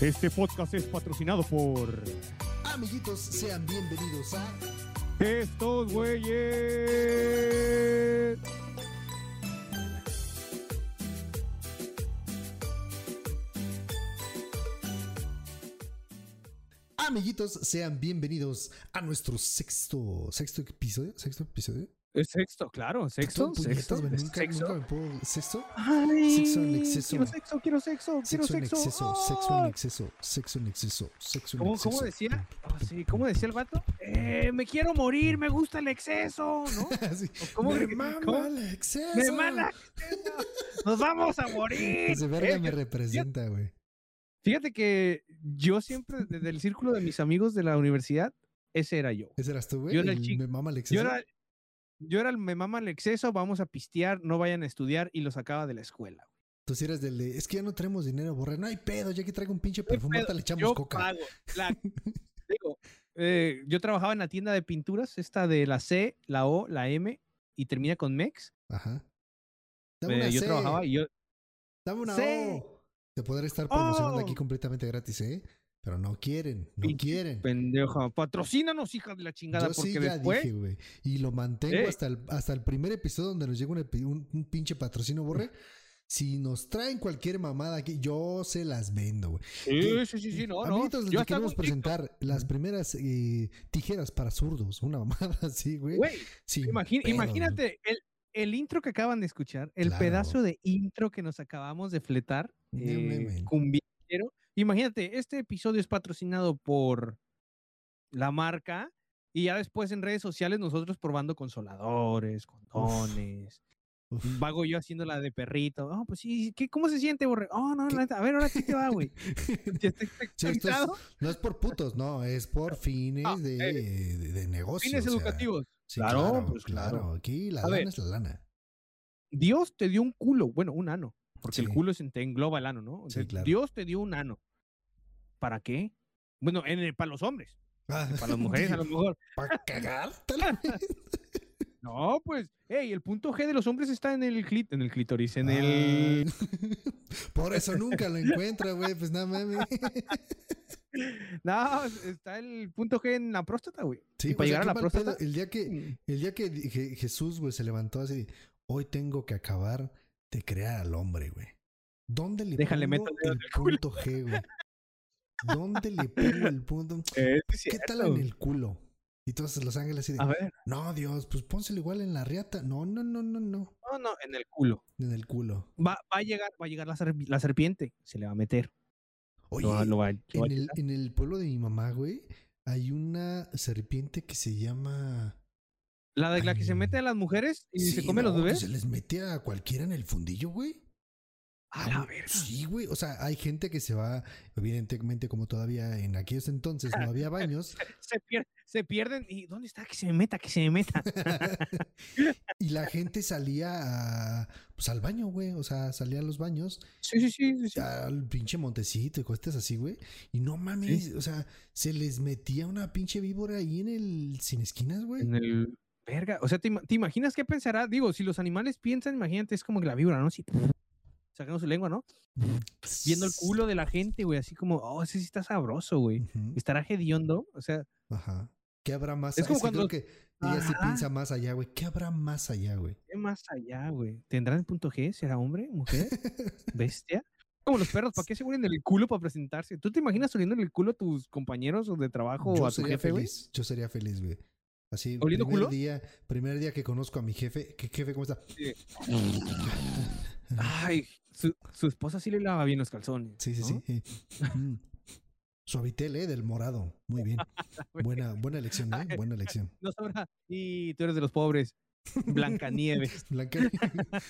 Este podcast es patrocinado por Amiguitos, sean bienvenidos a estos güeyes. Amiguitos, sean bienvenidos a nuestro sexto sexto episodio, sexto episodio. Es sexto, claro, sexto, Puñetas, sexto, güey, es nunca, sexto. nunca puedo sexto. Ay, Sexo en exceso. Quiero sexo, quiero sexo, quiero Sexo en sexo. exceso, ¡Ah! sexo en exceso, sexo en exceso, sexo en ¿Cómo, exceso. cómo decía? Ah, sí, ¿Cómo decía el vato? Eh, me quiero morir, me gusta el exceso, ¿no? Así, ¿O cómo me mama cómo? el exceso. ¡Me mala! ¡Nos vamos a morir! Ese verga Eh, me representa, güey. Fíjate que yo siempre, desde el círculo de mis amigos de la universidad, ese era yo. Ese eras tú, güey. Yo era el el chico- Me mama el exceso. Yo era, yo era el me mama el exceso, vamos a pistear, no vayan a estudiar y lo sacaba de la escuela. Tú sí eras del de, es que ya no tenemos dinero, borre. No hay pedo, ya que traigo un pinche perfume, le echamos yo coca. pago. La- digo, eh, yo trabajaba en la tienda de pinturas, esta de la C, la O, la M y termina con MEX. Ajá. Dame Eh, una yo C, trabajaba y yo, Dame una C. O. Te podré estar promocionando aquí Oh. completamente gratis, ¿eh? Pero no quieren, no Pinche quieren. pendeja, patrocínanos, hija de la chingada, Yo porque sí ya después. dije, güey. Y lo mantengo Eh. hasta, el, hasta el primer episodio donde nos llega un, epi- un- un pinche patrocinio, borre. Si nos traen cualquier mamada aquí, yo se las vendo, güey. Sí, sí, sí, sí, no, no. Amiguitos, les Yo queremos presentar las primeras eh, tijeras para zurdos. Una mamada así, güey. Imagínate el, el intro que acaban de escuchar, el Claro. pedazo de intro que nos acabamos de fletar, eh, cumbiero. Imagínate, este episodio es patrocinado por la marca y ya después en redes sociales nosotros probando consoladores, condones. Uf. Vago yo haciendo la de perrito. Oh, pues sí, ¿qué, ¿cómo se siente, borre? Oh, no, neta, a ver, ahora sí te va, güey. ¿Ya está Sí, esto es- no es por putos, no, es por fines Ah, de, eh, de, de negocio. Fines o sea, educativos. sí, Claro, claro, pues, claro. claro. Aquí la A lana ver. es la lana. Dios te dio un culo, bueno, un ano, porque el culo es, te engloba el ano, ¿no? Sí, Entonces, claro. Dios te dio un ano. ¿Para qué? Bueno, en el- para los hombres, Ah, para las mujeres a lo mejor. Para cagártela. No, pues, hey, el punto G de los hombres está en el clit, en el clítoris, en Ah, el Por eso nunca lo encuentra, güey. Pues nada mames. No, está el punto G en la próstata, güey. Sí, y para sea, llegar a la próstata. pedo. El día que, mm, el día que Je- Jesús, güey, se levantó así, hoy tengo que acabar de crear al hombre, güey. ¿Dónde le Déjale, pongo el punto G, güey? ¿Dónde le pongo el punto? Es ¿Qué tal en el culo? Y todos los ángeles así de, A ver, no, Dios, pues pónselo igual en la riata. No, no, no, no, no. no, no, en el culo. En el culo. Va, va a llegar, va a llegar la, serp- la serpiente, se le va a meter. Oye, Lo va- lo va- lo va en, el, en el pueblo de mi mamá, güey, hay una serpiente que se llama... La de la que se mete a las mujeres y se come los que bebés. Se les mete a cualquiera en el fundillo, güey. A la verga. Sí, güey. O sea, hay gente que se va, evidentemente, como todavía en aquellos entonces no había baños, Se, pier- se pierden. ¿Y dónde está? Que se me meta, que se me meta. y la gente salía a, pues, al baño, güey. O sea, salía a los baños, Sí, sí, sí. sí, sí. al pinche montecito y cosas así, güey. Y no mames, o sea, se les metía una pinche víbora ahí en el sin esquinas, güey. En el. Verga. O sea, ¿te, ima- te imaginas qué pensará? Digo, si los animales piensan, imagínate, es como que la víbora, ¿no? Así, sacando su lengua, ¿no? Viendo el culo de la gente, güey. Así como, oh, ese sí está sabroso, güey. Estará hediondo. O sea, Ajá. ¿Qué habrá más Es como que cuando creo que ella sí piensa más allá, güey. ¿Qué habrá más allá, güey? ¿qué más allá, güey? ¿Tendrán el punto G? ¿Será hombre? ¿Mujer? ¿Bestia? Como los perros, ¿para qué se huelen el culo para presentarse? ¿Tú te imaginas oliendo el culo a tus compañeros de trabajo o a tu jefe, güey? Yo sería feliz, güey. Así, ¿Oliendo primer culo? día, primer día que conozco a mi jefe. ¿Qué jefe cómo está? Ay, su, su esposa sí le lava bien los calzones. Sí, sí, ¿no? sí. Suavitel, eh, del morado. Muy bien. Buena, buena elección, eh. Buena elección. No sabrá. Y tú eres de los pobres. Blancanieves. Blanca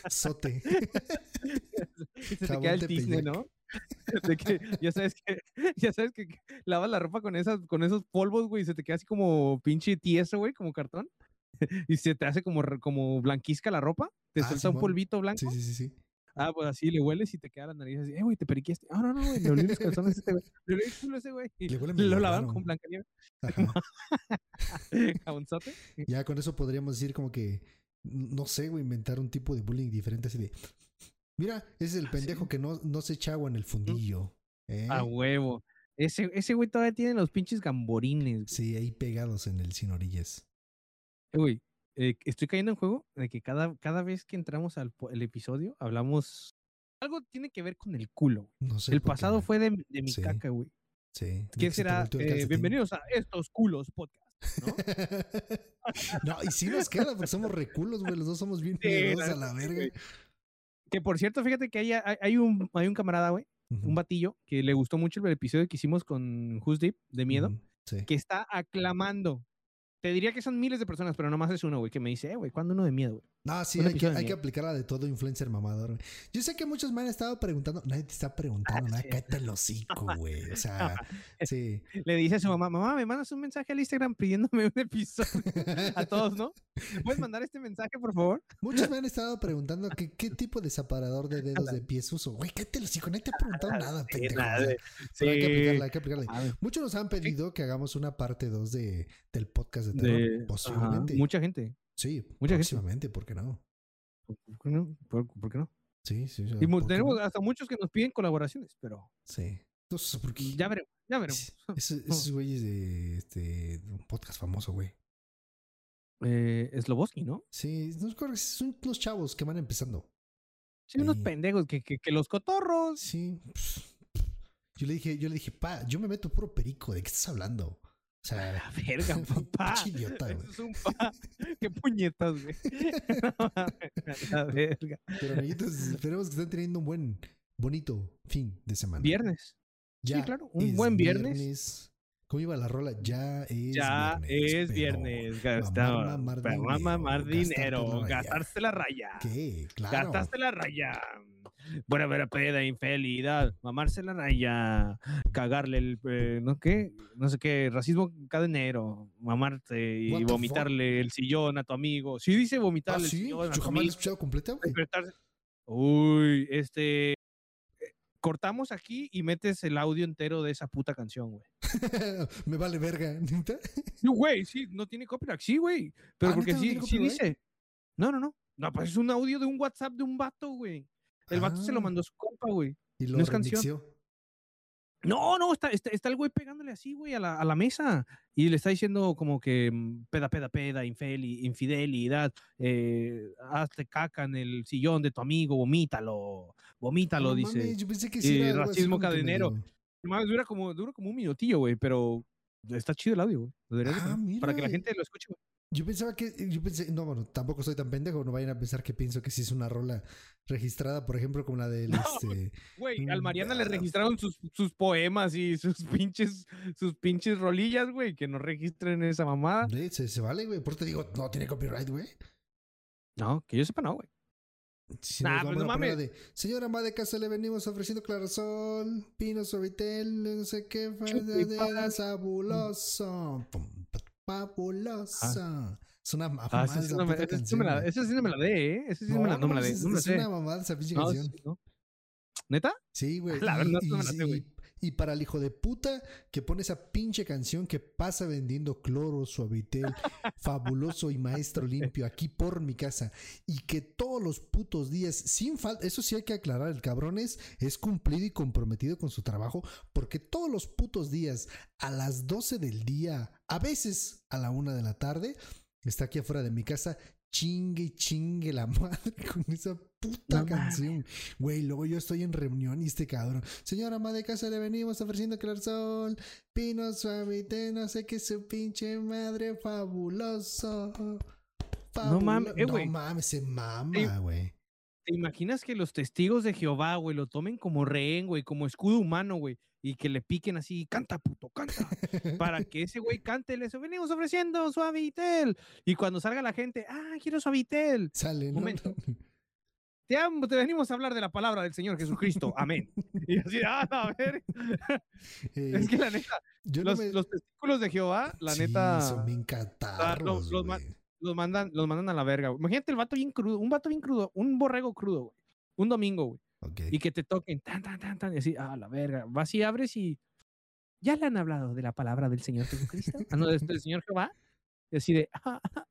Sote. Se te Jabón queda el tizne, ¿no? De que ya sabes que, ya sabes que lavas la ropa con esas, con esos polvos, güey, y se te queda así como pinche tieso, güey, como cartón. Y se te hace como, como blanquizca la ropa, te Ah, suelta un polvito blanco. Sí, sí, sí, sí. Ah, pues así le hueles y te queda la nariz así, eh, güey, te periqueaste. Ah, no, no, güey, le olí los calzones a este güey. Le olí el ese güey. Y Le lo lavaron con Blancanieves. Ajá. Jabonzote. Ya con eso podríamos decir como que, no sé, güey, inventar un tipo de bullying diferente así de, mira, ese es el Ah, pendejo sí. que no, no se echa agua en el fundillo. ¿eh? A huevo. Ese, ese güey todavía tiene los pinches gamborines. güey. Sí, ahí pegados en el sin orillas. Eh, Güey, eh, estoy cayendo en juego de que cada, cada vez que entramos al el episodio hablamos. Algo tiene que ver con el culo. güey. No sé. El qué, pasado fue de, de mi Sí. caca, güey. Sí. ¿Qué será? Eh, bienvenidos a estos culos podcast. ¿no? no, y sí nos queda, porque somos reculos, güey. Los dos somos bien Sí, miedosos la a la verga. Que por cierto, fíjate que hay, hay, hay un, hay un camarada, güey, un batillo, que le gustó mucho el episodio que hicimos con Who's Deep de miedo, Sí. que está aclamando. Te diría que son miles de personas, pero nomás es uno, güey, que me dice, eh, güey, ¿cuándo uno de miedo, güey? No, sí, hay que, hay que miedo. aplicar la de todo influencer mamador. Yo sé que muchos me han estado preguntando, nadie te está preguntando nada, sí. cállate el hocico, güey. O sea, sí. Le dice a su mamá, mamá, me mandas un mensaje al Instagram pidiéndome un episodio a todos, ¿no? ¿Puedes mandar este mensaje, por favor? Muchos me han estado preguntando que, qué tipo de separador de dedos de pies uso. Güey, cállate el hocico, nadie te ha preguntado nada, Sí, pendejo. nada, pero hay que Sí. aplicarla, hay que aplicarla. Muchos nos han pedido que hagamos una parte 2 de, del podcast de terror. de- ajá, posiblemente. mucha gente. Sí, mucha gente. próximamente, ¿por qué no? ¿Por qué no? ¿Por, por qué no? Sí, sí. Y mu- ¿por qué tenemos no? hasta muchos que nos piden colaboraciones, pero Sí. Entonces, ¿por qué? ya veremos, ya veremos. Es- Esos, esos güeyes de este de un podcast famoso, güey. Eh, Sloboski, ¿no? Sí, no recuerdo, son unos chavos que van empezando. Sí, unos pendejos que, que, que los cotorros. Sí. Yo le dije, yo le dije, pa, yo me meto puro perico, ¿de qué estás hablando? O sea, La verga, papá. idiota, Eso güey. es un pa. Qué puñetas, güey. La verga. Pero amiguitos, esperemos que estén teniendo un buen, bonito fin de semana. Viernes. Ya claro, un buen viernes. ¿Cómo iba la rola? Ya es ya viernes. es viernes. Gastar, mamar dinero, gastarse la raya. ¿Qué? Claro. Gastaste la raya. Buena vera peda, infidelidad, mamarse la raya, cagarle el, eh, no qué, no sé qué, racismo cadenero, mamarte y vomitarle el sillón a tu amigo. Sí dice Ah, vomitarle el sí, sillón a yo tu jamás la he escuchado completa, güey. Uy, este, eh, cortamos aquí y metes el audio entero de esa puta canción, güey. Me vale verga, ¿neta? No, güey, sí, no tiene copyright, sí, güey. Pero Ah, porque ¿neta no sí, sí copyright? dice. No, no, no. No, pues es un audio de un WhatsApp de un vato, güey. El vato se lo Ah. mandó a su compa, güey. Y lo No es canción. No, no, está, está, está el güey pegándole así, güey, a la, a la mesa. Y le está diciendo como que mm, peda, peda, peda, infeli- infidelidad, eh, hazte caca en el sillón de tu amigo, vomítalo, vomítalo, dice. mames, yo pensé que sí racismo cadenero. Más dura como, dura como un minutillo, güey, pero está chido el audio, güey. Ah, para que la gente lo escuche, güey. Yo pensaba que, yo pensé, no, bueno, tampoco soy tan pendejo, no vayan a pensar que pienso que sí es una rola registrada, por ejemplo, como la del, No, este, Güey, al Mm, Mariana le ah. registraron sus, sus poemas y sus pinches, sus pinches rolillas, güey, que no registren esa mamada. se, se vale, güey, por eso te digo, no tiene copyright, güey. No, que yo sepa, no, güey. Si Nah, pues no mames. de, señora ama de casa, le venimos ofreciendo clarosol, pino suavitel, no sé qué, fabuloso, pum, pa- fabuloso. Es una mamada Ah, esa sí no me, puta esa sí canción, me la, esa sí no me la dé, ¿eh? Esa sí me la, no me la dé. es, No la es una mamada esa pinche canción. ¿Neta? Sí, güey. La verdad, no me la sé, güey. Y- para el hijo de puta que pone esa pinche canción que pasa vendiendo cloro, suavitel, fabuloso y maestro limpio aquí por mi casa y que todos los putos días, sin falta, eso sí hay que aclarar, el cabrón es, es cumplido y comprometido con su trabajo porque todos los putos días a las 12 del día, a veces a la una de la tarde, está aquí afuera de mi casa chingue chingue la madre con esa puta No canción. Güey, luego yo estoy en reunión y este cabrón, señora ama de casa, le venimos ofreciendo clarsol, pino suavite, no sé qué su pinche madre fabuloso. No mames, eh, no mames, se mama, güey. ¿Te imaginas que los testigos de Jehová, güey, lo tomen como rehén, güey, como escudo humano, güey, y que le piquen así, canta, puto, canta, para que ese güey cante, le venimos ofreciendo suavitel. Y cuando salga la gente, ah, quiero suavitel. Sale, ¿no? Momento. Te, amo, te venimos a hablar de la palabra del Señor Jesucristo. Amén. Y así, ah, a ver. Eh, Es que la neta, yo no los, me- los testículos de Jehová, la Sí, neta, son bien catarros, los ma- güey. los mandan, los mandan a la verga. güey. Imagínate el vato bien crudo, un vato bien crudo, un borrego crudo, güey. Un domingo, güey. Ok. Y que te toquen, tan, tan, tan, tan, y así, ah, la verga. Vas y abres y ya le han hablado de la palabra del Señor Jesucristo. ah, no, del, del Señor Jehová. Y así de, "Ah, ah".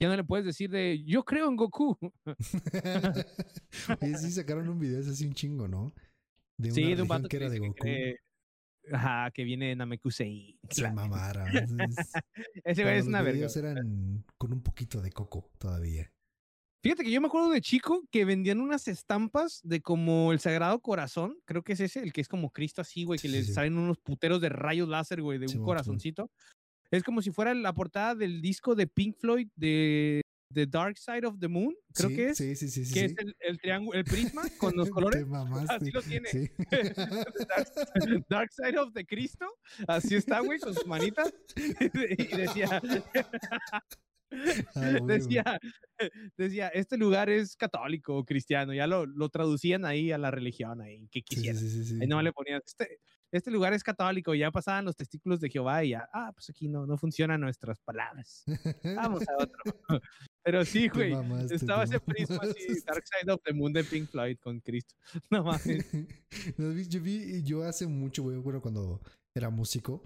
Ya no le puedes decir de, yo creo en Goku. Oye, sí sacaron un video, es así un chingo, ¿no? De Sí, de un vato que era de Goku. Ajá, que viene de Namekusei. Se mamara. Entonces, Ese güey es una los verga. videos eran con un poquito de coco todavía. Fíjate que yo me acuerdo de chico que vendían unas estampas de como el Sagrado Corazón, creo que es ese, el que es como Cristo así, güey, que Sí, le sí, salen unos puteros de rayos láser, güey, de un corazoncito. Es como si fuera la portada del disco de Pink Floyd de The Dark Side of the Moon, creo Sí, que es, Sí, sí, sí, sí. que sí. es el, el triángulo, el prisma con los colores. Mamaste. Así lo tiene. Sí. Dark, Dark Side of the Cristo, así está, güey, con sus manitas. y decía, decía, decía, este lugar es católico o cristiano, ya lo, lo traducían ahí a la religión, ahí, que quisieran. sí, sí, sí. Ahí nomás le ponían, este, este lugar es católico, ya pasaban los testículos de Jehová y ya, ah, pues aquí no, no funcionan nuestras palabras. Vamos a otro. Pero sí, güey, mamaste, estaba ese prisma así. Dark Side of the Moon de Pink Floyd con Cristo. No mames. Yo vi, yo hace mucho, güey, bueno, cuando era músico,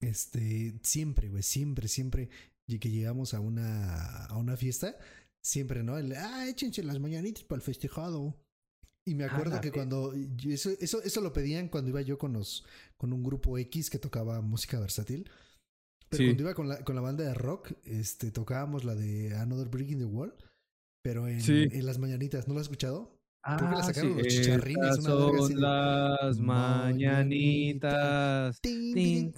este, siempre, güey, siempre, siempre, y que llegamos a una, a una fiesta, siempre, ¿no? El, ah, échense las mañanitas para el festejado. Y me Ah, acuerdo la que cuando, yo- eso, eso, eso lo pedían cuando iba yo con los, con un grupo X que tocaba música versátil. Pero Sí. cuando iba con la, con la banda de rock, este, tocábamos la de Another Brick in the Wall, pero en, Sí. en las mañanitas, ¿no lo has escuchado? Creo que la Ah, sacaron los Estas chicharrines, una verga así son de, las "Mañanitas, Sí.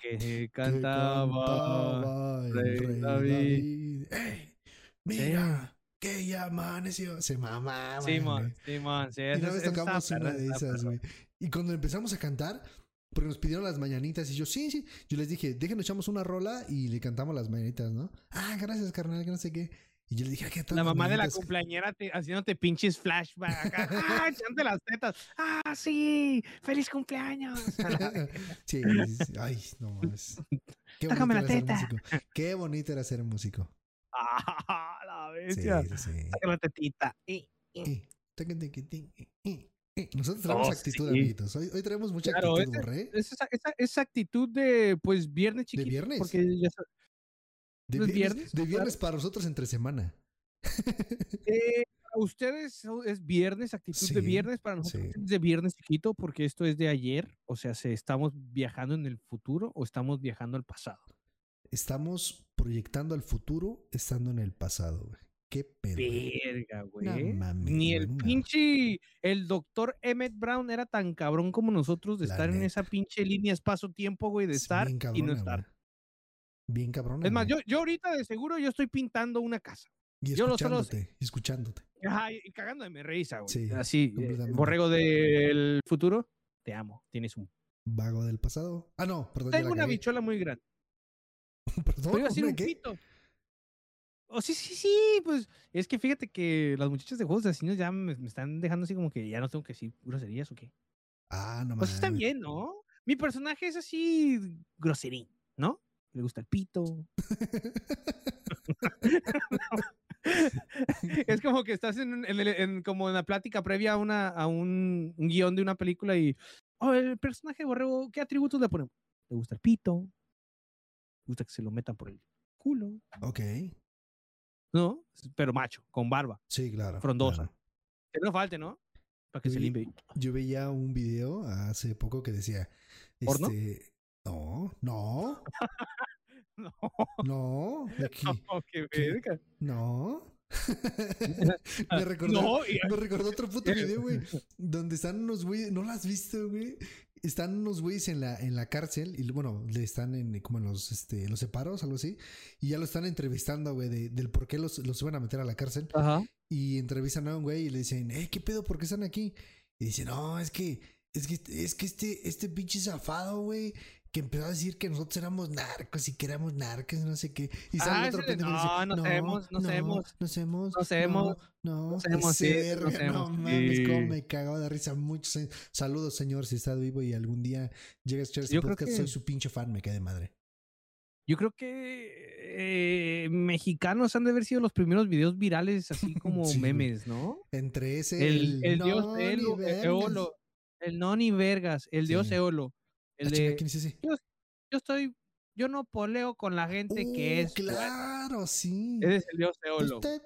que cantaba. el Rey David. David. ¡Ey! Mira, que ya amaneció. Se mamaba. Simón, Simón, sí, Y esa- una vez tocamos una de esas, güey. Y cuando empezamos a cantar, porque nos pidieron las mañanitas, y yo, sí, sí. Yo les dije, déjenos echamos una rola y le cantamos las mañanitas, ¿no? Ah, gracias, carnal, que no sé qué. Y yo le dije, "Ah, ¿qué tal? La mamá de la mañanitas?" cumpleañera te- haciéndote pinches flashback acá. ¡Ah! echándote las tetas. ¡Ah, sí! ¡Feliz cumpleaños! Sí, sí, sí. Ay, no mames. Qué bonito la era ser teta. músico. Qué bonito era ser músico. ¡Ah, la bestia! sí, sí. Saca la tetita. Eh, eh. Nosotros traemos Oh, actitud, sí. amiguitos. Hoy, hoy traemos mucha Claro, actitud, ese- Borré. Es esa, esa, esa actitud de, pues, viernes chiquito. viernes? Porque ya sa- De ¿no es viernes, viernes? de viernes para nosotros entre semana. Eh, para ustedes es viernes, actitud de viernes, para nosotros sí. es de viernes chiquito, porque esto es de ayer, o sea, se, estamos viajando en el futuro o estamos viajando al pasado. Estamos proyectando al futuro estando en el pasado, güey. Qué pedo. Verga, güey. No Ni el no. pinche, el doctor Emmett Brown era tan cabrón como nosotros de La estar en esa pinche línea espacio-tiempo, güey, de Es estar bien y no cabrona, estar. güey. Bien cabrona. Es más, yo, yo ahorita de seguro yo estoy pintando una casa. Y yo lo solo- escuchándote, y escuchándote. Ajá, y cagándome risa, güey. Sí, Así, eh, borrego del futuro, te amo, tienes un... Vago del pasado. Ah, no, perdón. Tengo una cagué. bichola muy grande. Perdón, a decir ¿una un qué? pito. Oh, sí, sí, sí, pues es que fíjate que las muchachas de juegos de asesinos ya me, me están dejando así como que ya no tengo que decir groserías o qué. Ah, no Pues está bien, ¿no? Mi personaje es así groserín, ¿no? Le gusta el pito. es como que estás en, en el- en- como en la plática previa a, una, a un, un guion de una película y, oh, el personaje de Borrego, ¿qué atributos le ponemos? Le gusta el pito, gusta que se lo metan por el culo, Ok. ¿no? Pero macho, con barba, Sí, claro. Frondosa. claro. que no falte, ¿no? Para que se limpie. Yo veía un video hace poco que decía. ¿Porno? Este. No, no, No, no. aquí, no, qué ¿Qué? verga. No. me recordó. No, Me recordó otro puto video, güey. Donde están unos güeyes. ¿No lo has visto, güey? Están unos güeyes en la, en la cárcel. Y bueno, le están en como en los, este, en los separos, algo así. Y ya lo están entrevistando, güey, de- del por qué los, los iban a meter a la cárcel. Ajá. Y entrevistan a un güey y le dicen, eh, ¿qué pedo? ¿Por qué están aquí? Y dice, no, es que, es que, es que este, este pinche zafado, güey, que empezó a decir que nosotros éramos narcos y que éramos narcos, no sé qué. Y sale Ah, otro pendejo dice, no, no sabemos, no sabemos, no sabemos, no sabemos, no, no sabemos, sí, no sabemos, no mames, cómo sí. me cagaba de risa. Muchos años. Saludos, señor, si está vivo y algún día llega a escuchar este podcast, que- soy su pinche fan, me cae de madre. Yo creo que eh, mexicanos han de haber sido los primeros videos virales, así como Sí, memes, ¿no? Entre ese, El, el dios no, Elo- vergas. Eolo, el no ni vergas, el dios. Eolo, el chinga, de ¿quién es ese? yo estoy, yo no poleo con la gente que Uh, es. Claro, sí. Ese es el dios Eolo. Usted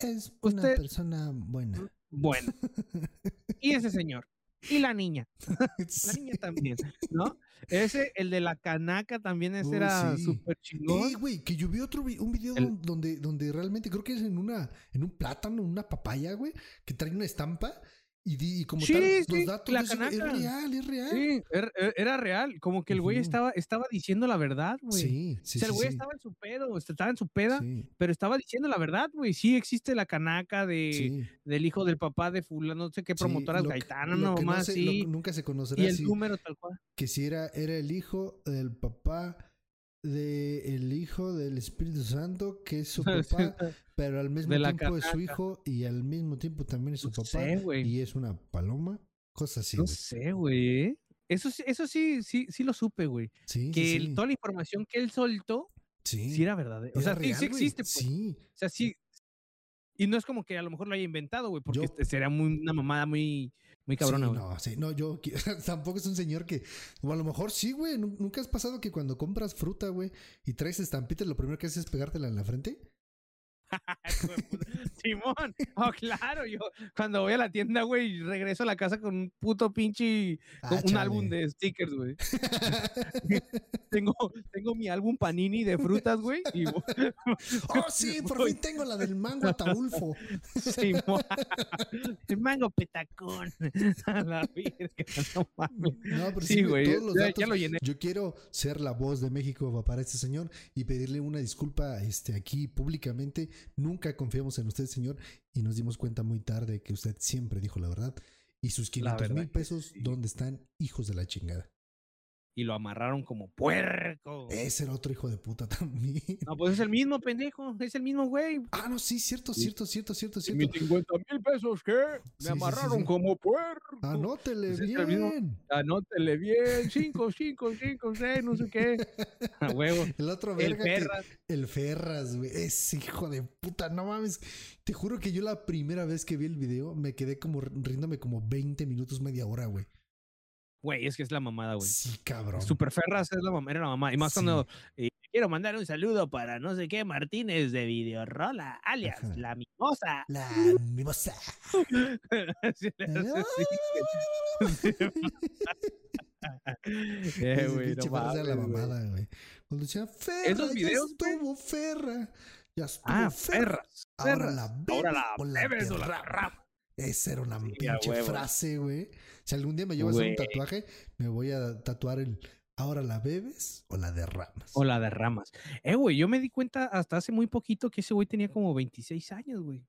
es una Usted- persona buena. Bueno. Y ese señor. Y la niña. La niña también, ¿no? Ese, el de la canaca también, ese Uy, era sí. súper chingón. Eh, güey, que yo vi otro vi- un video El- donde, donde realmente creo que es en una, en un plátano, una papaya, güey, que trae una estampa y, di- y como Sí, tal, sí, los datos la güey, es canaca. real, es real. Sí, er- er- era, real. Como que el güey estaba, estaba diciendo la verdad, güey. Sí, o sí, sea, el güey sí. estaba en su pedo, este, estaba en su peda, pero estaba diciendo la verdad, güey. Sí existe la canaca de, del hijo del papá de fulano, no sé qué promotoras gaitana, no más lo- nunca se conocerá y el número tal cual. que si era, era el hijo del papá de el hijo del Espíritu Santo, que es su papá, pero al mismo tiempo es su hijo y al mismo tiempo también es su No papá sé, y es una paloma, cosas así, No sé, güey. Eso sí, eso sí, sí, sí lo supe, güey. Sí, Que sí, el- sí. toda la información que él soltó, Sí. sí era verdad. O sea, Era sí, sí existe, pues. Sí, O sea, sí. Y no es como que a lo mejor lo haya inventado, güey, porque Yo- este sería muy, una mamada muy, muy cabrona, sí, no, sí, no, yo tampoco es un señor que, o a lo mejor sí, güey, nu- nunca has pasado que cuando compras fruta, güey, y traes estampita, lo primero que haces es pegártela en la frente. Simón, oh, claro, yo cuando voy a la tienda, güey, regreso a la casa con un puto pinche, con Ah, un chale. álbum de stickers, güey. Tengo, tengo mi álbum Panini de frutas, güey, y oh, sí, por voy- fin tengo la del mango ataulfo. Simón. El mango petacón. A la virgen, no mames. No, pero Sí, güey, todos los ya- datos. ya lo llené. Yo quiero ser la voz de México para este señor y pedirle una disculpa este, aquí públicamente. Nunca confiamos en usted, señor, y nos dimos cuenta muy tarde que usted siempre dijo la verdad. Y sus 500 verdad mil pesos, sí. ¿dónde están? Hijos de la chingada. Y lo amarraron como puerco. Ese era otro hijo de puta también. No, pues es el mismo pendejo, es el mismo güey. Ah, no, sí, cierto, Sí. cierto, cierto, cierto, ¿Y mis cierto. 50 mil pesos qué? Me sí, amarraron sí. como puerco. Anótele Pues es el mismo. bien. Anótele bien, 5, 5, 5, 6, no sé qué. A huevo. El otro El verga que- perras. El Ferras, güey. Ese hijo de puta, no mames. Te juro que yo la primera vez que vi el video me quedé como riéndome como 20 minutos, media hora, güey. Güey, es que es la mamada, güey. Sí, cabrón. Super Ferras es la mamá, era la mamá. Y más Sí. cuando eh, quiero mandar un saludo para no sé qué Martínez de Videorola, alias Ajá. La Mimosa. La mimosa. Sí. Eh, güey, no Ferras la mames, güey. mamada, güey. Cuando decía Ferra, ya videos, güey. estuvo Ferra. Ya estuvo Ah, Ferra. Ferras. Ahora Ferras. la bebes la o la la derramas. Esa era una Sí, pinche huevo. frase, güey. Si algún día me llevo a hacer un tatuaje, me voy a tatuar el ahora la bebes o la derramas. O la derramas. Eh, güey, yo me di cuenta hasta hace muy poquito que ese güey tenía como 26 años, güey.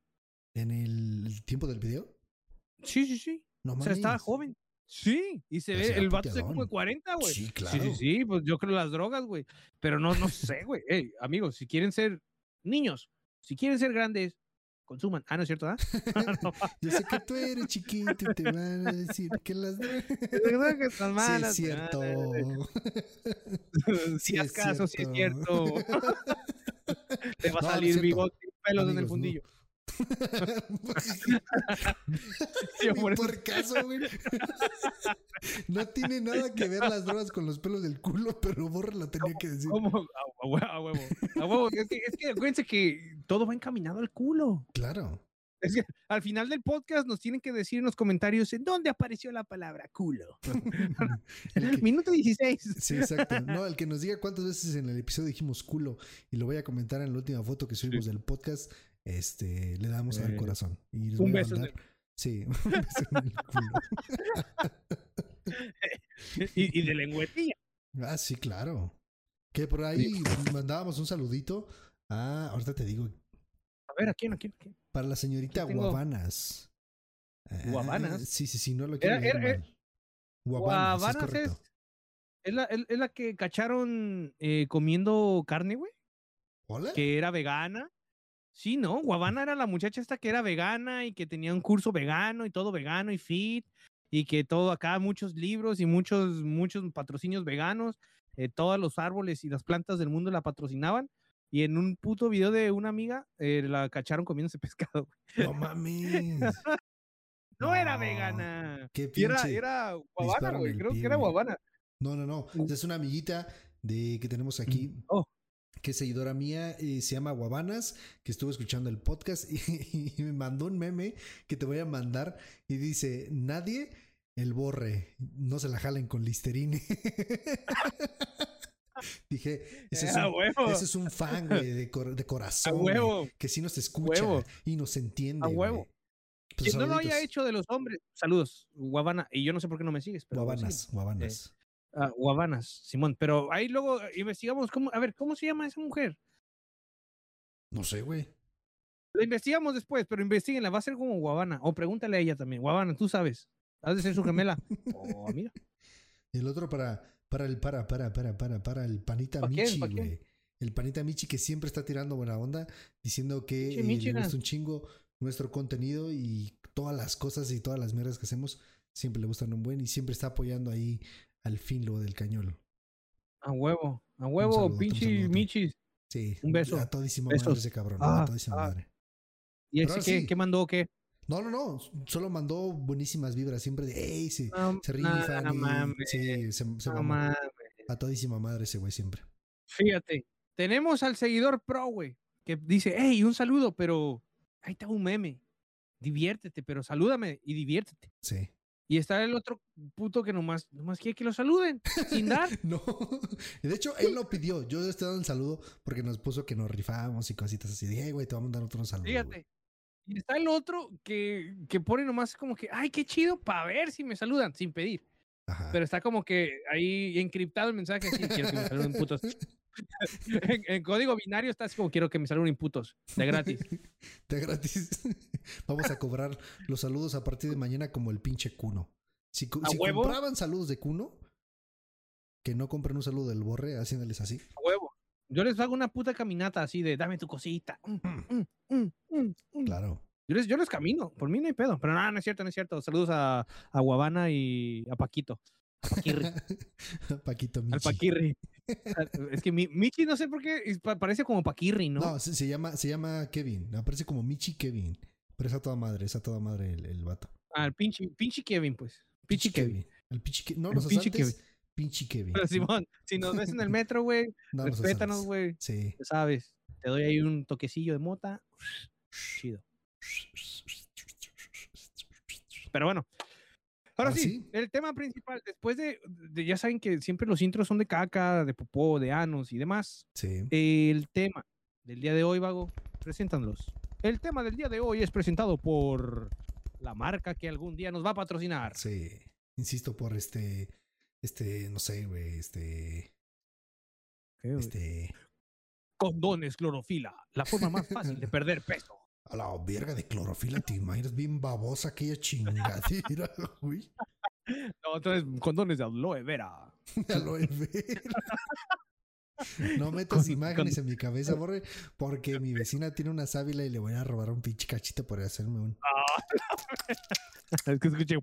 En el tiempo del video. Sí, sí, sí. No O sea, estaba joven. Sí, y se Pero ve, el vato se ve como de 40, güey. Sí, Sí, claro. sí, sí, pues yo creo las drogas, güey. Pero no, no sé, güey. Ey, amigos, si quieren ser niños, si quieren ser grandes, consuman. Ah, no es cierto, ¿ah? No, Yo sé que tú eres chiquito y te van a decir que las drogas. que están Sí, malas. es cierto. Si Sí haz es caso, si es cierto. Te va a no salir bigote y pelos en el Amigos, no. Sí, por puercaso, güey. No tiene nada que ver las drogas con los pelos del culo, pero Borra lo tenía que decir. ¿Cómo? A, a hue- a huevo. A huevo. Es que, es que acuérdense que todo va encaminado al culo. Claro. Es que al final del podcast nos tienen que decir en los comentarios en dónde apareció la palabra culo. El que- Minuto 16. Sí, exacto. No, el que nos diga cuántas veces en el episodio dijimos culo y lo voy a comentar en la última foto que subimos del podcast, este, le damos al Eh, corazón. Y les un voy a beso en mandar- Sí, un beso en el culo. Y, y de lengüetilla. Ah, sí, claro. Que por ahí mandábamos un saludito. Ah, ahorita te digo, A ver, ¿a quién? ¿A quién? ¿A quién? para la señorita tengo- Guavanas. Ah, ¿Guavanas? sí, sí, sí, no lo quiero Era- era- mal. Guavanas, es Guavanas es, es, la, es- es la que cacharon eh, comiendo carne, güey. ¿Hola? Que era vegana. Sí, ¿no? Guavana era la muchacha esta que era vegana y que tenía un curso vegano y todo vegano y fit y que todo acá, muchos libros y muchos, muchos patrocinios veganos, eh, todos los árboles y las plantas del mundo la patrocinaban y en un puto video de una amiga eh, la cacharon comiéndose pescado. güey. No mames. No, era vegana. Qué era, era guavana, güey. Creo pie, que era guavana. No, no, no. Mm. Es una amiguita de que tenemos aquí Oh. Que es seguidora mía, eh, se llama Guabanas, que estuvo escuchando el podcast y, y me mandó un meme que te voy a mandar y dice, nadie, el borre, no se la jalen con Listerine. Dije, ese es, ¡A un, huevo! ese es un fan, güey, de, cor- de ¡A corazón, huevo! que sí nos escucha Huevo. y nos entiende. ¡A huevo! Pues no lo haya hecho de los hombres, saludos, Guavana. Y yo no sé por qué no me sigues, pero Guabanas, sígueme. guabanas. Ah, Guavanas, Simón. Pero ahí luego investigamos cómo, a ver, ¿cómo se llama esa mujer? No sé, güey. La investigamos después, pero investiguenla, va a ser como Guavana. O pregúntale a ella también. Guavana, tú sabes. Has de ser su gemela. o amiga. Y el otro para, para el, para, para, para, para, para el panita. Michi, güey. El panita Michi que siempre está tirando buena onda, diciendo que Pinche eh, le Michigan. gusta un chingo nuestro contenido y todas las cosas y todas las mierdas que hacemos, siempre le gustan un buen y siempre está apoyando ahí al fin lo del cañón. A huevo, a huevo, saludote, un pinche. Michis. Sí. Un beso. A todísima Besos. madre ese cabrón. Ah, a todísima ah. madre. ¿Y ese qué, sí. qué mandó o qué? No, no, no. Solo mandó buenísimas vibras siempre de, hey, se, No, se rifan no mames, sí, se, se mames. A todísima madre ese güey siempre. Fíjate, tenemos al seguidor pro, güey, que dice, hey, un saludo, pero ahí está un meme. Diviértete, pero salúdame y diviértete. Sí. Y está el otro puto que nomás, nomás quiere que lo saluden, sin dar. No, de hecho él lo pidió. Yo le estoy dando el saludo porque nos puso que nos rifamos y cositas así. Dije, "Hey, güey, te vamos a mandar otro saludo. güey". Fíjate. Y está el otro que, que pone nomás como que, ay, qué chido, para ver si me saludan, sin pedir. Ajá. Pero está como que ahí encriptado el mensaje, así, quiero que me saluden putos. en, en código binario está así como, quiero que me saluden putos, de gratis. De gratis. Vamos a cobrar los saludos a partir de mañana como el pinche Cuno. Si, compraban saludos de Cuno, que no compren un saludo del borre haciéndoles así. A huevo. Yo les hago una puta caminata así de, dame tu cosita. mm, mm, mm. Claro. Yo, les, yo les camino, por mí no hay pedo. Pero no, no es cierto, no es cierto. Saludos a, a Guabana y a Paquito. A Paquirri. Paquito al Michi. Paquirri. Es que mi, Michi no sé por qué parece como Paquirri, ¿no? No, se, se llama, se llama Kevin. Me parece como Michi Kevin. Pero es a toda madre, es a toda madre el, el vato. Ah, el pinche, pinche Kevin, pues. Pinche Kevin. El pinche Kevin. No El los pinche asaltes. Pinche Kevin. Pero Simón, si nos ves en el metro, güey, No respétanos, güey. Sí. Ya sabes, te doy ahí un toquecillo de mota. Chido. Pero bueno. Ahora Ahora sí, sí. el tema principal, después de, de- ya saben que siempre los intros son de caca, de popó, de anos y demás. Sí. El tema del día de hoy, Vago, preséntanos. El tema del día de hoy es presentado por la marca que algún día nos va a patrocinar. Sí. Insisto por este. Este, no sé, güey. Este. Este. Condones clorofila, la forma más fácil de perder peso. A la verga de clorofila, te imaginas bien babosa aquella chingadera, güey. No, entonces, condones de aloe vera. Aloe vera. No metas Con- imágenes en mi cabeza, borre, porque mi vecina tiene una sábila y le voy a robar un pinche cachito por hacerme un. Es que escuché.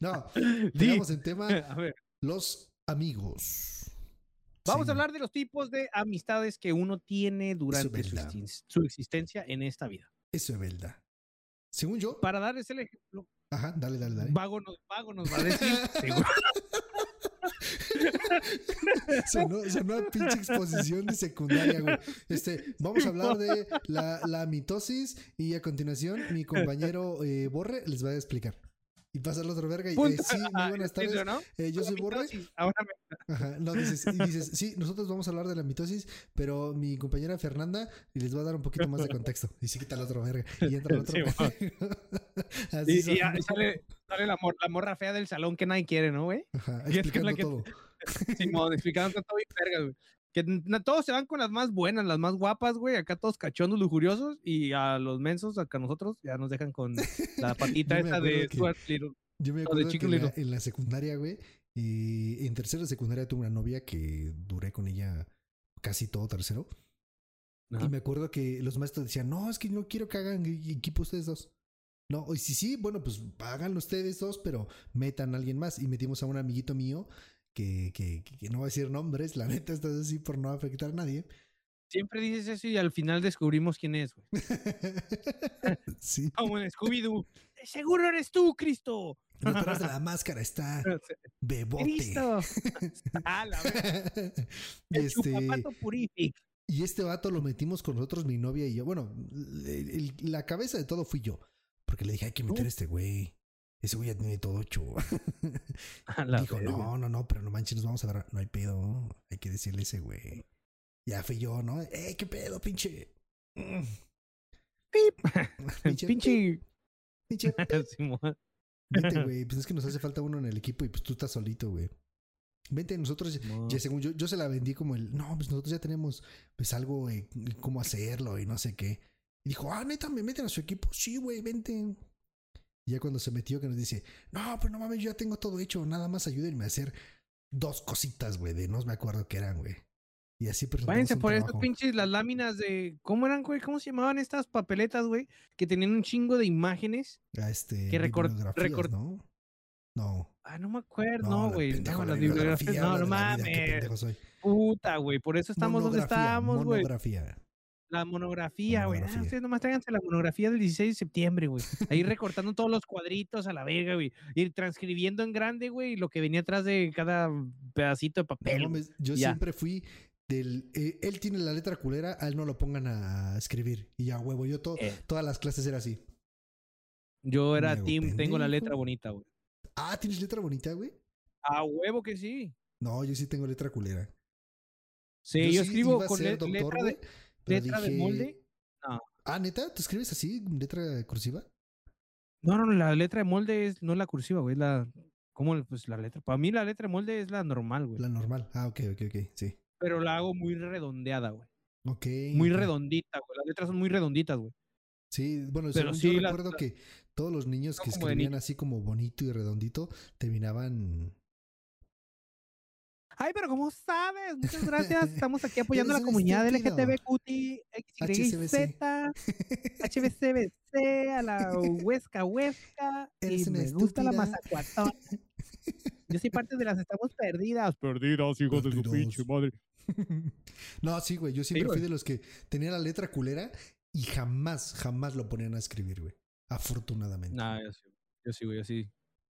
no, Di. digamos en tema los amigos. Vamos Sí, a hablar de los tipos de amistades que uno tiene durante su, existencia en esta vida. Eso es verdad. Según yo. Para darles el ejemplo, Ajá, dale, dale, dale. Vago nos, Vago nos va a decir. seguro- Sonó, sonó a pinche exposición de secundaria, güey. Este, vamos a hablar de la, la mitosis y a continuación mi compañero eh, Borre les va a explicar. Y pasa el otro verga y eh, sí, muy buenas ¿entiendes, tardes. no? Eh, yo soy Borre. Ahora me- Ajá, no, dices, y dices, sí, nosotros vamos a hablar de la mitosis, pero mi compañera Fernanda les va a dar un poquito más de contexto. Y se quita el otro verga. Y entra el otro Sí, verga. Así Y, y sale, sale la, mor- la morra fea del salón que nadie quiere, ¿no, güey? Ajá, y es que es la que- todo. Simón, explicando todo bien vergas, güey. Que todos se van con las más buenas, las más guapas, güey. Acá todos cachondos, lujuriosos. Y a los mensos, acá nosotros, ya nos dejan con la patita esa de acuerdo que- Stuart Little. Yo me O de acuerdo que en la, en la secundaria, güey, y en tercero de secundaria tuve una novia que duré con ella casi todo tercero. Ajá. Y me acuerdo que los maestros decían, no, es que no quiero que hagan e- equipo ustedes dos. No, y sí, sí, bueno, pues háganlo ustedes dos, pero metan a alguien más. Y metimos a un amiguito mío que, que, que- no va a decir nombres, la neta, está así por no afectar a nadie. Siempre dices eso y al final descubrimos quién es, güey. sí, Como en Scooby-Doo. "De Seguro eres tú, Cristo. Detrás de la máscara está Bebote. Cristo. Ah, la El este. purific. Y este vato lo metimos con nosotros, mi novia y yo. Bueno, el- el- la cabeza de todo fui yo. Porque le dije, hay que meter a este güey. Ese güey ya tiene todo la Dijo, verga. no, no, no, pero no manches, nos vamos a agarrar. No hay pedo. Hay que decirle a ese güey. Ya fui yo, ¿no? ¡Eh, qué pedo, pinche! Mm, Pip. Pinche- Pinche. pinche. Vente, güey. Pues es que nos hace falta uno en el equipo y pues tú estás solito, güey. Vente, nosotros. Ya según yo, yo se la vendí como el, no, pues nosotros ya tenemos pues algo, eh, cómo hacerlo y no sé qué. Y dijo, ah, neta, me meten a su equipo. Sí, güey, vente. Y ya cuando se metió que nos dice, no, pero no mames, yo ya tengo todo hecho, nada más ayúdenme a hacer dos cositas, güey, de no me acuerdo qué eran, güey. Y así presentamos Váyanse por trabajo. pinches las láminas de. ¿Cómo eran, güey? ¿Cómo se llamaban estas papeletas, güey? Que tenían un chingo de imágenes. A este, que recor- bibliografías, recor- ¿no? No. Ah, no me acuerdo. No, güey. No, la las bibliografías. bibliografía No, no mames. Puta, güey. Por eso estamos donde estábamos, güey. Monografía. La monografía, güey. Ah, ustedes nomás tráiganse la monografía del 16 de septiembre, güey. Ahí recortando todos los cuadritos a la verga, güey. Ir transcribiendo en grande, güey, lo que venía atrás de cada pedacito de papel. yo Ya. siempre fui del. eh, él tiene la letra culera, a él no lo pongan a escribir. Y ya, huevo, yo to- Eh. todas las clases era así. Yo era Luego, team, tengo la letra pendejo. bonita, güey. Ah, ¿tienes letra bonita, güey? A huevo que sí. No, yo sí tengo letra culera. Sí, yo, sí escribo con ser le- doctor, letra, de, pero letra de molde. Ah, neta, ¿tú escribes así, letra cursiva? No, no, la letra de molde es, no es la cursiva, güey, es la. ¿Cómo? Pues la letra. Para mí la letra de molde es la normal, güey. La normal. Ah, ok, ok, ok, sí. Pero la hago muy redondeada, güey. Ok. Muy redondita, güey. Las letras son muy redonditas, güey. Sí, bueno, Pero según sí, yo recuerdo que todos los niños que escribían niño. así como bonito y redondito terminaban. Ay, pero ¿cómo sabes? Muchas gracias. Estamos aquí apoyando a la comunidad. LGTBQT. XYZ, HBCBC, a la Huesca Huesca. Eres y me gusta la. Mazacuatona. Yo soy parte de las estamos perdidas. Perdidas, hijos de su pinche madre. no, sí, güey. Yo siempre fui güey. de los que tenía la letra culera y jamás, jamás lo ponían a escribir, güey. Afortunadamente. No, yo sí. Yo sí, güey, yo sí.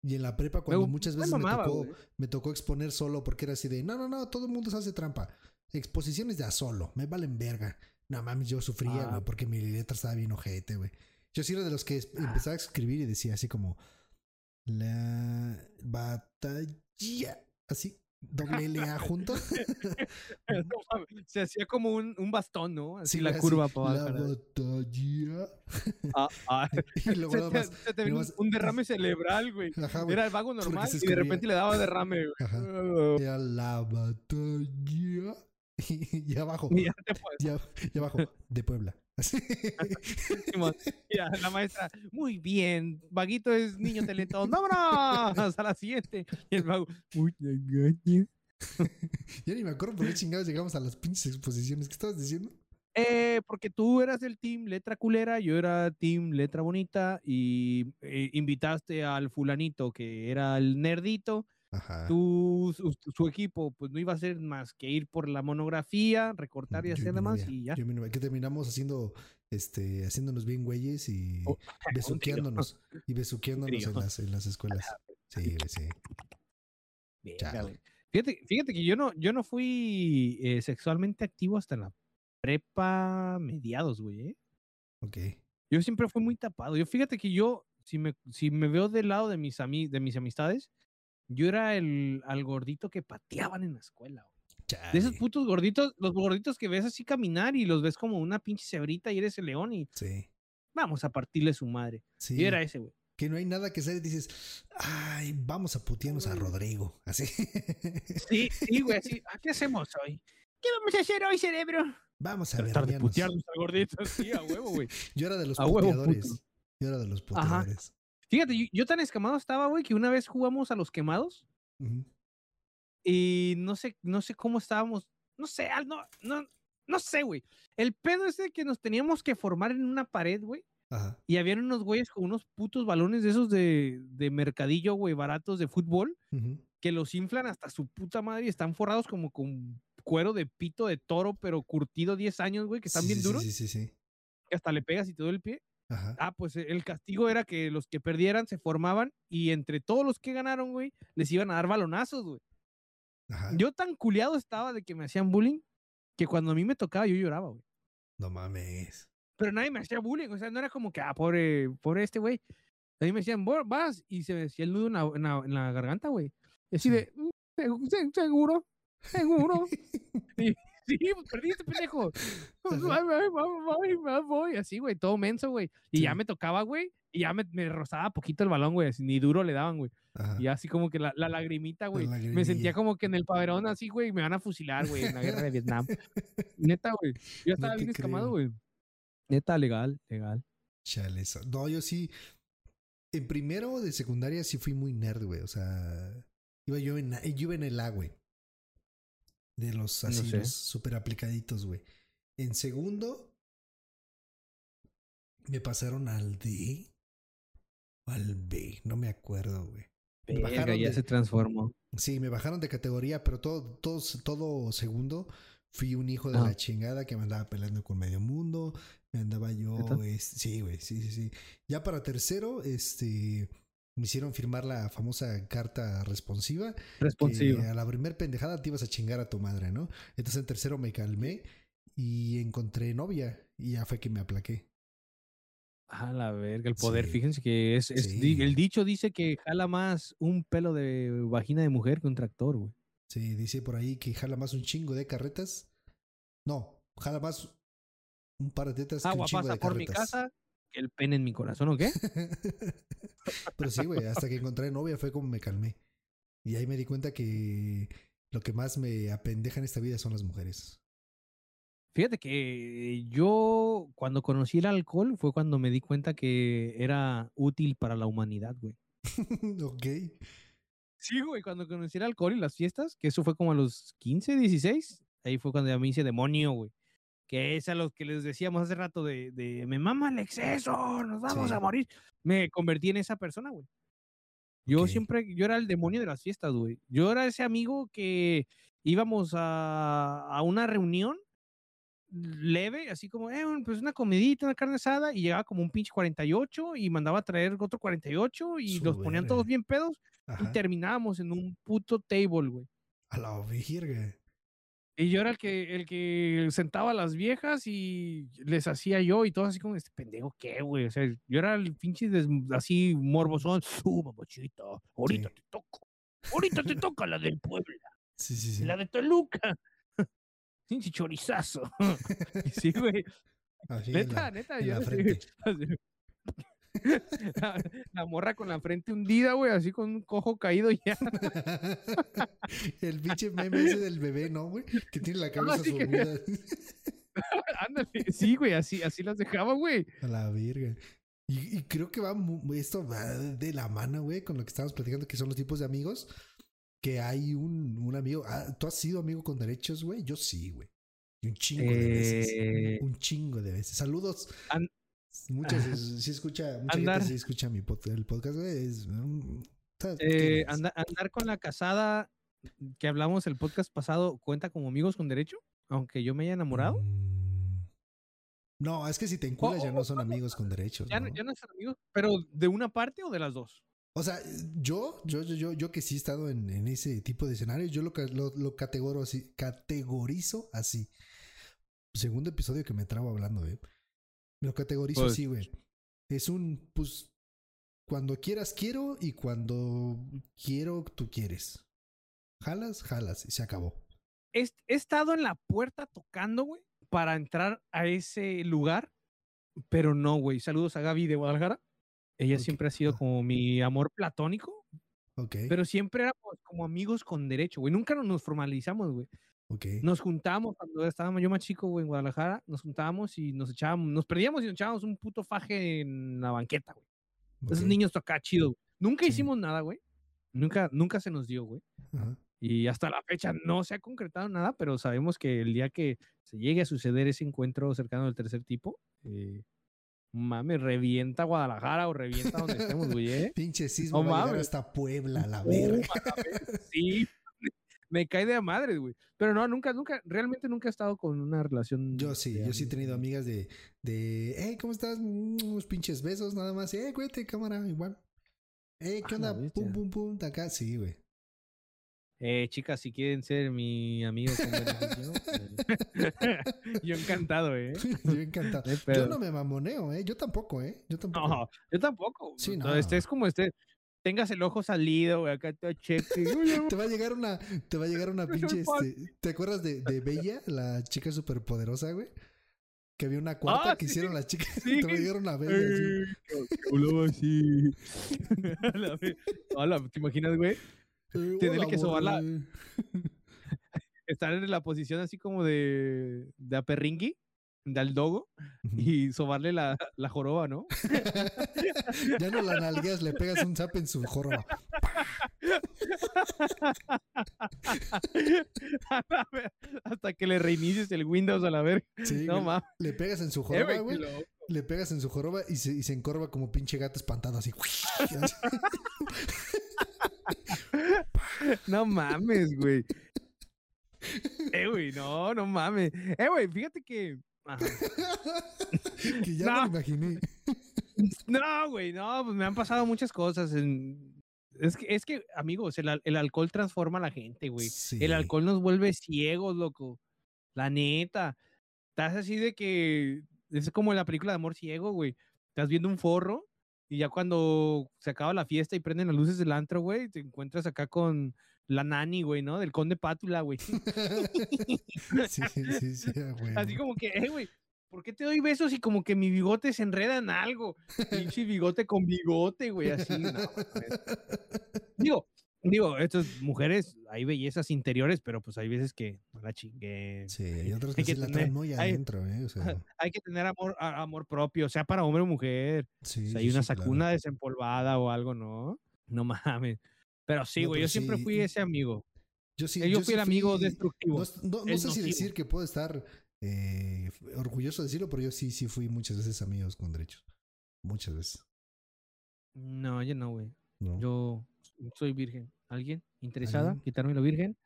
Y en la prepa, cuando Me- muchas veces me, mamaba, tocó, me tocó exponer solo porque era así de, no, no, no, todo el mundo se hace trampa. Exposiciones de a solo, me valen verga. No mames, yo sufría, Ah. güey, porque mi letra estaba bien ojete, güey. Yo sí era de los que es- empezaba a escribir y decía así como, la batalla, así, doble L A junto. No Se hacía como un, un bastón, ¿no? Así Sí, la así, curva para La batalla. Ah, ah. Y luego Se se te un- derrame cerebral, güey. ajá, güey, Era el vago normal y de repente le daba derrame, güey. Ajá. era la batalla. Y abajo, Y ya ya, ya abajo, de Puebla. La maestra, muy bien, vaguito es niño teletón, vámonos a la siguiente. Y el vago, muy engaño. Ya ni me acuerdo por qué chingados llegamos a las pinches exposiciones. ¿Qué estabas diciendo? Eh, porque tú eras el team letra culera, yo era team letra bonita y eh, invitaste al fulanito que era el nerdito. Ajá. Tú, su, su equipo, pues no iba a ser más que ir por la monografía, recortar y hacer novia, y ya. yo que terminamos haciendo, este, haciéndonos bien güeyes y Oh, besuqueándonos. Y besuqueándonos en las, en las escuelas. Sí, sí. Güey. Fíjate, fíjate que yo no, yo no fui eh, sexualmente activo hasta la prepa mediados, güey. ¿eh? Ok. Yo siempre fui muy tapado. Yo fíjate que yo, si me, si me veo del lado de mis, ami- de mis amistades, yo era el al gordito que pateaban en la escuela. güey. De esos putos gorditos, los gorditos que ves así caminar y los ves como una pinche cebrita y eres el león y Sí. vamos a partirle su madre. Sí. Yo era ese, güey. Que no hay nada que hacer y dices, ay, vamos a putearnos a. Rodrigo. Así. Sí, sí, güey, así. "Ah, ¿Qué hacemos hoy? ¿Qué vamos a hacer hoy, cerebro? vamos a Tratar de putearnos al gordito, sí, a huevo, güey. Yo era de los A puteadores. Yo era de los Ajá. Fíjate, yo, yo tan escamado estaba, güey, que una vez jugamos a los quemados y no sé, no sé cómo estábamos, no sé, no, no, no sé, güey. El pedo es de que nos teníamos que formar en una pared, güey, Ajá. y habían unos güeyes con unos putos balones de esos de, de mercadillo, güey, baratos de fútbol, que los inflan hasta su puta madre y están forrados como con cuero de pito de toro, pero curtido 10 años, güey, que están Sí, bien sí, duros, Sí, sí, sí. que hasta le pegas y todo el pie. Ajá. Ah, pues eh, el castigo era que los que perdieran se formaban y entre todos los que ganaron, güey, les iban a dar balonazos, güey. Ajá. Yo tan culiado estaba de que me hacían bullying que cuando a mí me tocaba yo lloraba, güey. No mames. Pero nadie me hacía bullying, o sea, no era como que, ah, pobre, pobre este güey. A mí me decían, "Bo- vas, y se me decía el nudo en la, en la, en la garganta, güey. Y así Sí. de, "Mm, segu- se- seguro, seguro. y, sí, pues perdiste, pendejo. Pues, voy, voy, voy, voy, así, güey, todo menso, güey. Y ya me tocaba, güey, y ya me, me rozaba poquito el balón, güey, así, ni duro le daban, güey. Ajá. Y así como que la, la lagrimita, güey. Me sentía como que en el paverón así, güey, me van a fusilar, güey, en la guerra de Vietnam. Neta, güey. Yo estaba bien escamado, güey. Neta, legal, legal. Chale, eso. No, yo sí. En primero de secundaria sí fui muy nerd, güey. O sea, iba yo en, yo iba en el A, güey. De los No así, sé. los súper aplicaditos, güey. En segundo, me pasaron al D. o Al B, no me acuerdo, güey. Me bajaron ya de- se transformó. Sí, me bajaron de categoría, pero todo, todo, todo segundo fui un hijo de Ah. la chingada que me andaba peleando con medio mundo. Me andaba yo, es- sí, güey, sí, sí, sí. Ya para tercero, este, me hicieron firmar la famosa carta responsiva. Responsivo. Que a la primer pendejada te ibas a chingar a tu madre, ¿no? Entonces en tercero me calmé y encontré novia y ya fue que me aplaqué. A la verga, el poder. Sí. Fíjense que es, es di- Sí. el dicho dice que jala más un pelo de vagina de mujer que un tractor, güey. Sí, dice por ahí que jala más un chingo de carretas. No, jala más un par de tetas que Agua un chingo pasa de por mi carretas. casa que el pene en mi corazón, ¿o qué? Pero sí, güey, hasta que encontré novia fue como me calmé. Y ahí me di cuenta que lo que más me apendeja en esta vida son las mujeres. Fíjate que yo cuando conocí el alcohol fue cuando me di cuenta que era útil para la humanidad, güey. ok. Sí, güey, cuando conocí el alcohol y las fiestas, que eso fue como a los 15, 16, ahí fue cuando ya me hice demonio, güey. Que es a los que les decíamos hace rato de, de me mama el exceso, nos vamos Sí. a morir. Me convertí en esa persona, güey. Yo Ok. siempre, yo era el demonio de las fiestas, güey. Yo era ese amigo que íbamos a, a una reunión leve, así como, eh, pues una comidita, una carne asada, y llegaba como un pinche 48 y mandaba a traer otro 48 y Su los ponían todos verga. bien pedos y Ajá. terminábamos en un puto table, güey. A la virga. Y yo era el que, el que sentaba a las viejas y les hacía yo y todo así como, este pendejo, ¿qué, güey? O sea, yo era el pinche des- así morbosón. Uh, mamachita, ahorita Sí. te toco. Ahorita te toca la del Puebla, Sí, sí, sí. la de Toluca. Pinche chorizazo. Sí, güey. Así Neta, la- neta, yo así. La, la morra con la frente hundida, güey, así con un cojo caído ya. El pinche meme ese del bebé, ¿no, güey? Que tiene la cabeza que- subida. Ándale. Sí, güey, así, así las dejaba, güey. A la virga. Y, y creo que va esto va de la mano, güey, con lo que estábamos platicando, que son los tipos de amigos. Que hay un, un amigo. ah, ¿Tú has sido amigo con derechos, güey? Yo sí, güey. Y un chingo de veces. Eh, Un chingo de veces. Saludos. Muchas veces, sí escucha, mucha Andar- gente sí escucha mi pod- el podcast. Es, mm, eh, ¿qué más? anda- andar con la casada que hablamos el podcast pasado cuenta como amigos con derecho, aunque yo me haya enamorado. Mm. No, es que si te enculas ya no son amigos con derechos. Ya, no- ya no son amigos, pero de una parte o de las dos. O sea, yo, yo, yo, yo, yo que sí he estado en, en ese tipo de escenarios, yo lo, lo, lo categoro así, categorizo así. Segundo episodio que me trabo hablando, eh. Lo categorizo Pues- así, güey. Es un, pues, cuando quieras quiero y cuando quiero tú quieres. Jalas, jalas y se acabó. He, he estado en la puerta tocando, güey, para entrar a ese lugar, pero no, güey. Saludos a Gaby de Guadalajara. Ella siempre ha sido ah. como mi amor platónico, Ok, pero siempre éramos como amigos con derecho, güey. Nunca nos- nos formalizamos, güey. Ok. Nos juntábamos cuando estábamos yo más chico, güey, en Guadalajara, nos juntábamos y nos echábamos, nos perdíamos y nos echábamos un puto faje en la banqueta, güey. Esos niños acá chido. güey. Nunca Sí. hicimos nada, güey. Nunca, nunca se nos dio, güey. ajá. Y hasta la fecha no se ha concretado nada, pero sabemos que el día que se llegue a suceder ese encuentro cercano del tercer tipo, eh, mames, revienta Guadalajara o revienta donde estemos, güey. ¿eh? Pinche sismo No va a llegar hasta Puebla, la verga. sí. Me cae de a madre, güey. Pero no, nunca, nunca, realmente nunca he estado con una relación. Yo sí, yo sí he tenido amigas de, de, hey, ¿cómo estás? Unos pinches besos nada más. Eh, cuídate, cámara, igual. Eh, ¿qué Ah, onda? Pum, pum, pum, acá. Sí, güey. Eh, chicas, si quieren ser mi amigo con beneficio, eh, yo encantado, ¿eh? Yo encantado. No Yo no me mamoneo, ¿eh? Yo tampoco, ¿eh? Yo tampoco. No, yo tampoco. Sí, no. no. Este es como este, tengas el ojo salido, güey, acá cheque. Oye, Te va a llegar una, te va a llegar una pinche, este, ¿te acuerdas de, de Bella, la chica superpoderosa, güey? Que había una cuarta Ah, que sí, hicieron las chicas, sí. te va a llegar una Bella, así. Hola, ¿te imaginas, güey? Eh, Tenerle que sobar la- borre. Estar en la posición así como de, de aperringui, al dogo, y sobarle la, la joroba, ¿no? Ya no la nalgueas, le pegas un zap en su joroba. Hasta que le reinicies el Windows a la verga. Sí, No mames. Le pegas en su Eh, joroba, güey. Le pegas en su joroba y se, y se encorva como pinche gato espantado así. No mames, güey. Eh, güey, no, no mames. Eh, güey, fíjate que. Ajá. que ya No. me imaginé. No, güey, no, pues me han pasado muchas cosas. en- Es que, es que, amigos, el, el alcohol transforma a la gente, güey. Sí. El alcohol nos vuelve ciegos, loco. La neta. Estás así de que. Es como en la película de Amor Ciego, güey. Estás viendo un forro y ya cuando se acaba la fiesta y prenden las luces del antro, güey, te encuentras acá con la nani, güey, ¿no? Del conde Pátula, güey. sí, sí, sí, huevo. Así como que, eh, güey, ¿por qué te doy besos y como que mi bigote se enreda en algo? Pinche bigote con bigote, güey, así. No, digo, digo, estas mujeres, hay bellezas interiores, pero pues hay veces que no la chingue. Sí, hay otros Hay que, sí la traen muy hay- adentro, ¿eh? O sea, Hay que tener amor, amor propio, sea para hombre o mujer. sí, Si sí, hay una claro. sacuna desempolvada o algo, ¿no? No mames. Pero sí, güey, yo siempre fui ese amigo. Yo sí, yo, yo fui el amigo fui- destructivo. No, sé si decir que puedo estar eh, orgulloso de decirlo, pero yo sí, sí fui muchas veces amigos con derechos. Muchas veces. No, yo no, güey. Yo soy virgen. ¿Alguien interesada? ¿Alguien? Quitarme lo virgen.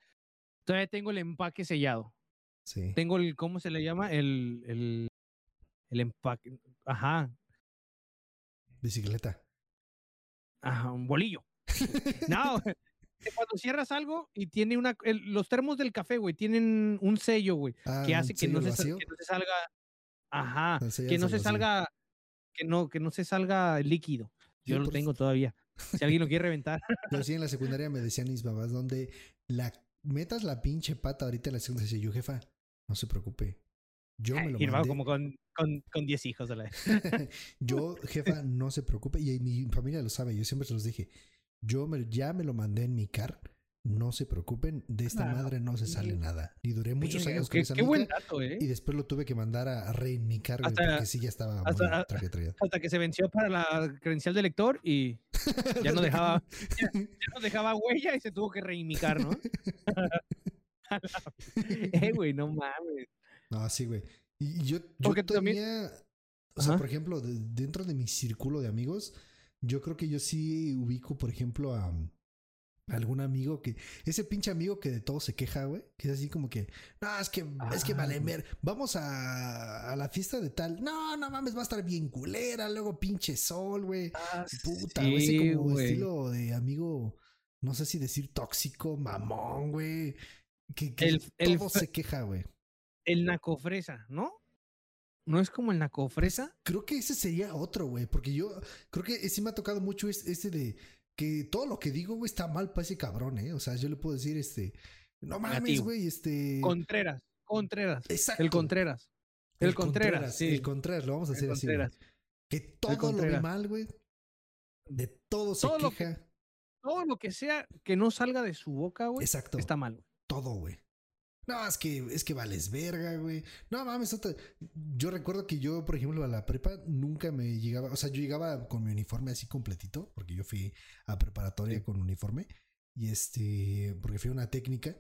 Todavía tengo el empaque sellado. Sí. Tengo el, ¿cómo se le llama? El, el, el empaque. Ajá, Bicicleta. ajá, un bolillo. No, cuando cierras algo y tiene una. el- los termos del café, güey, tienen un sello, güey, Ah, que ¿un hace que no, se, que no salga. Ajá, que no se salga. Que no, que no se salga líquido. Yo lo tengo todavía. Si alguien lo quiere reventar. Yo sí en la secundaria me decían mis babás, donde la metas la pinche pata ahorita en la secundaria. Decía yo, jefa, no se preocupe. Yo me lo Y mandé. como con, con, con 10 hijos a la vez. yo, jefa, no se preocupe. Y mi familia lo sabe. Yo siempre se los dije. Yo me- ya me lo mandé en mi car. No se preocupen. De esta Claro. madre no se sale nada. Y duré muchos años con esa qué buen mica, dato, ¿eh? Y después lo tuve que mandar a, a reinmicar, porque sí ya estaba hasta- traje Hasta que se venció para la credencial de lector y ya no dejaba, ya, ya no dejaba huella y se tuvo que reimicar, ¿no? Eh, güey, no mames. No, sí, güey. Y yo, yo Porque también- tenía, o sea, Ajá. por ejemplo, de- dentro de mi círculo de amigos, yo creo que yo sí ubico, por ejemplo, a, algún amigo que, ese pinche amigo que de todo se queja, güey, que es así como que, no, es que, es que Ah, vale ver, vamos a, a la fiesta de tal, no, no mames, va a estar bien culera, luego pinche sol, güey. Puta, güey, ese como güey. estilo de amigo, no sé si decir tóxico, mamón, güey. Que, que El- todo se queja, güey. El nacofresa, ¿no? ¿No es como el nacofresa? Creo que ese sería otro, güey, porque yo creo que sí me ha tocado mucho es- ese de que todo lo que digo, güey, está mal para ese cabrón, ¿eh? O sea, yo le puedo decir, este, no mames, güey, este... Contreras, Contreras. Exacto. El Contreras. El, Contreras, sí. El Contreras, lo vamos a El hacer así. Contreras. Que todo lo ve Contreras. mal, güey. De todo se Todo lo que- queja. Todo lo que sea que no salga de su boca, güey, Exacto. está mal. güey. todo, güey. No, es que, es que vales verga, güey. No mames, otra- yo recuerdo que yo, por ejemplo, a la prepa nunca me llegaba, o sea, yo llegaba con mi uniforme así completito, porque yo fui a preparatoria Sí. con uniforme, y este, porque fui a una técnica.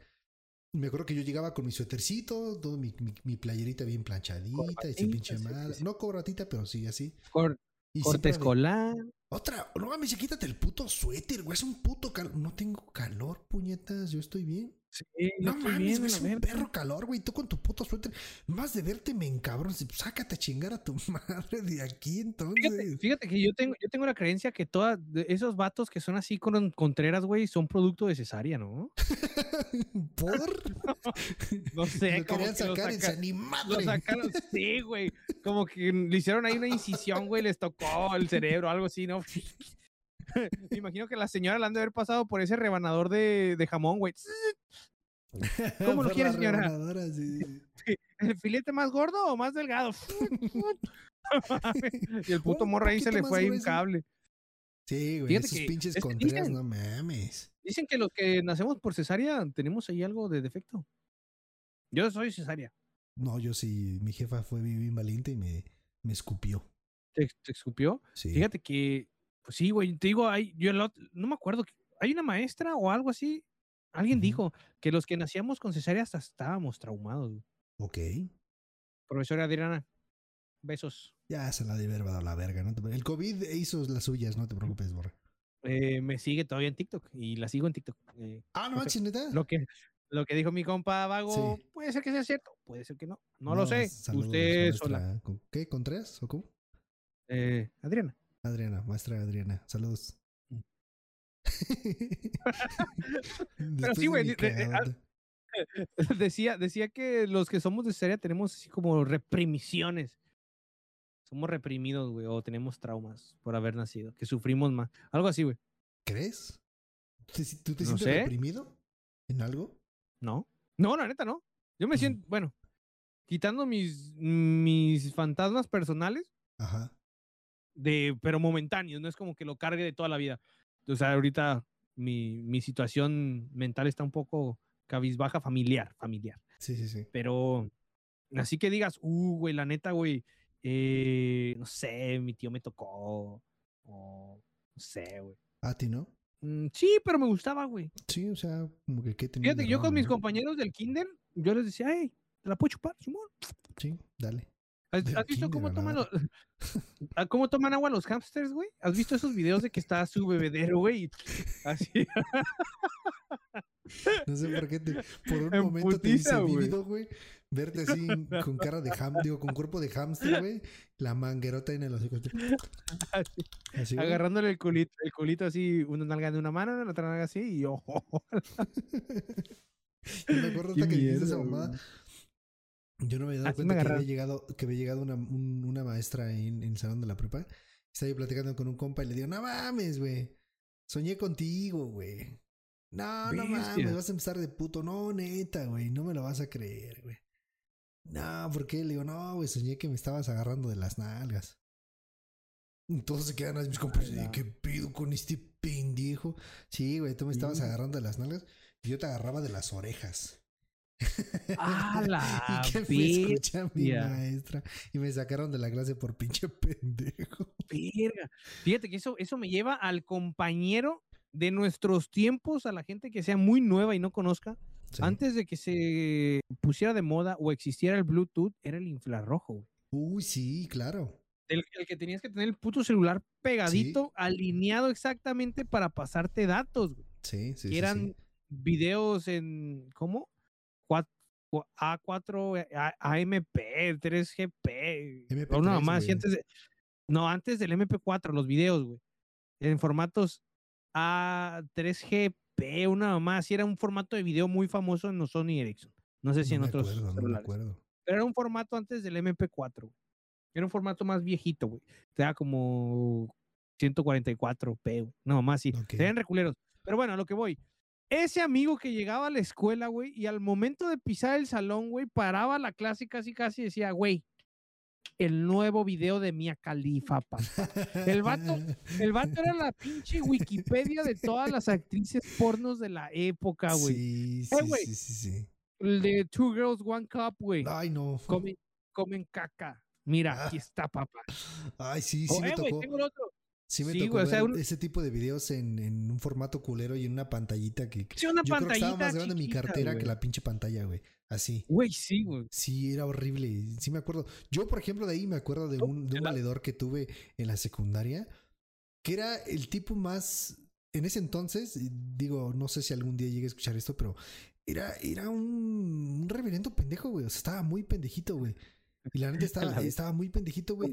Me acuerdo que yo llegaba con mi suétercito, todo mi, mi, mi playerita bien planchadita, y su pinche madre. No corbatita, pero sí, así. Cor- Y corte escolar. Otra, no mames, quítate el puto suéter, güey, es un puto calor. No tengo calor, puñetas, yo estoy bien. Sí, no mames, güey, es un perro calor, güey. Tú con tu puto suéter. Más de verte me encabrones. Sácate a chingar a tu madre de aquí, entonces. Fíjate, que yo tengo, yo tengo la creencia que todos esos vatos que son así con contreras, güey, son producto de cesárea, ¿no? ¿Por? no sé. Lo querían sacar y se Lo sacaron, sí, güey. Como que le hicieron ahí una incisión, güey, les tocó el cerebro, algo así, ¿no? Me imagino que la señora le han de haber pasado por ese rebanador de, de jamón, güey. ¿Cómo lo quiere, señora? ¿El filete más gordo o más delgado? y el puto morro ahí se le fue ahí un cable. Sí, güey, esos pinches contreras, no mames. Dicen que los que nacemos por cesárea tenemos ahí algo de defecto. Yo soy cesárea. No, yo sí, mi jefa fue bien valiente y me, me escupió. ¿Te, escupió? Sí. Fíjate que, pues sí, güey, te digo, hay, yo no me acuerdo, hay una maestra o algo así Alguien dijo que los que nacíamos con cesárea hasta estábamos traumados. Ok. Profesora Adriana, besos. Ya se la debe haber dado la verga, ¿no? El COVID hizo las suyas, no te preocupes, Borra. Eh, me sigue todavía en TikTok y la sigo en TikTok. Eh, ah, no, chineta. Lo que, lo que dijo mi compa Vago, puede ser que sea cierto, puede ser que no. No, lo sé. Usted sola. ¿Qué? ¿Con tres o cómo? Eh, Adriana. Adriana, maestra Adriana. Saludos. Pero sí, güey. decía, decía que los que somos de serie tenemos así como reprimiciones. Somos reprimidos, güey, o tenemos traumas por haber nacido, que sufrimos más. Algo así, güey. ¿Crees? ¿Tú te sientes reprimido en algo? No. No, la neta, no. Yo me siento, bueno, quitando mis, mis fantasmas personales. Ajá. De, pero momentáneos, no es como que lo cargue de toda la vida sea, ahorita mi, mi situación mental está un poco cabizbaja familiar, familiar. Sí, sí, sí. Pero así que digas, uh, güey, la neta, güey, eh, no sé, mi tío me tocó, o no sé, güey. ¿A ti no? Mm, sí, pero me gustaba, güey. Sí, o sea, como que qué tenía. Fíjate, yo con mis compañeros del kinder, yo les decía, hey, ¿te la puedo chupar, Simón? Sí, dale. ¿Has, visto cómo toman, ah, cómo toman agua los hamsters, güey? ¿Has visto esos videos de que está su bebedero, güey? Así. No sé por qué por un momento te hice vívido, güey. Verte así con cara de ham, digo, con cuerpo de hamster, güey. La manguerota en el hocico. Así, Agarrándole el culito, el culito así, una nalga de una mano, la otra nalga así, y ojo. me acuerdo hasta que dijiste esa mamada. Yo no me había dado cuenta que había llegado, que había llegado una, una maestra en, en, el salón de la prepa. Estaba ahí platicando con un compa y le digo, no mames, güey. Soñé contigo, güey. No, no mames, vas a empezar de puto. No, neta, güey. No me lo vas a creer, güey. No, ¿por qué? Le digo, no, güey, soñé que me estabas agarrando de las nalgas. Entonces se quedan mis compas y ¿qué pido con este pendejo? Sí, güey, tú me estabas agarrando de las nalgas y yo te agarraba de las orejas. ¡Ah, la y que me escucha mi maestra y me sacaron de la clase por pinche pendejo. Fíjate que eso, eso me lleva al compañero de nuestros tiempos, a la gente que sea muy nueva y no conozca. Antes de que se pusiera de moda o existiera el Bluetooth, era el infrarrojo. Uy, sí, claro. El, que tenías que tener el puto celular pegadito, alineado exactamente para pasarte datos. Sí, sí. Que eran videos en, ¿cómo? A4, AMP, 3GP, MP3, no, más, antes no, antes del MP4, los videos, güey, en formatos A3GP, una más, y era un formato de video muy famoso en los Sony Ericsson. No sé si en otros celulares. Pero era un formato antes del MP4. Era un formato más viejito, güey. Te da como 144p, no más, sí. Serían reculeros. Pero bueno, a lo que voy. Ese amigo que llegaba a la escuela, güey, y al momento de pisar el salón, güey, paraba la clase y casi casi decía, güey, el nuevo video de Mia Khalifa, papá. El vato, el vato era la pinche Wikipedia de todas las actrices pornos de la época, güey. Sí, eh, sí, sí, sí, El de Two Girls, One Cup, güey. Ay, no. Comen, comen caca. Mira, ah. aquí está, papá. Ay, sí, sí, me eh, tocó. tengo el otro. Sí, me tocó ese tipo de videos en, en, un formato culero y en una pantallita que. Sí, una yo pantallita. Creo que estaba más grande mi cartera que la pinche pantalla, güey. Así. Güey, sí, güey. Sí, era horrible. Sí, me acuerdo. Yo, por ejemplo, de ahí me acuerdo de un, de un valedor que tuve en la secundaria, que era el tipo más. En ese entonces, digo, no sé si algún día llegue a escuchar esto, pero era, era un, un reverendo pendejo, güey. O sea, estaba muy pendejito, güey. Y la neta estaba, estaba muy pendejito, güey.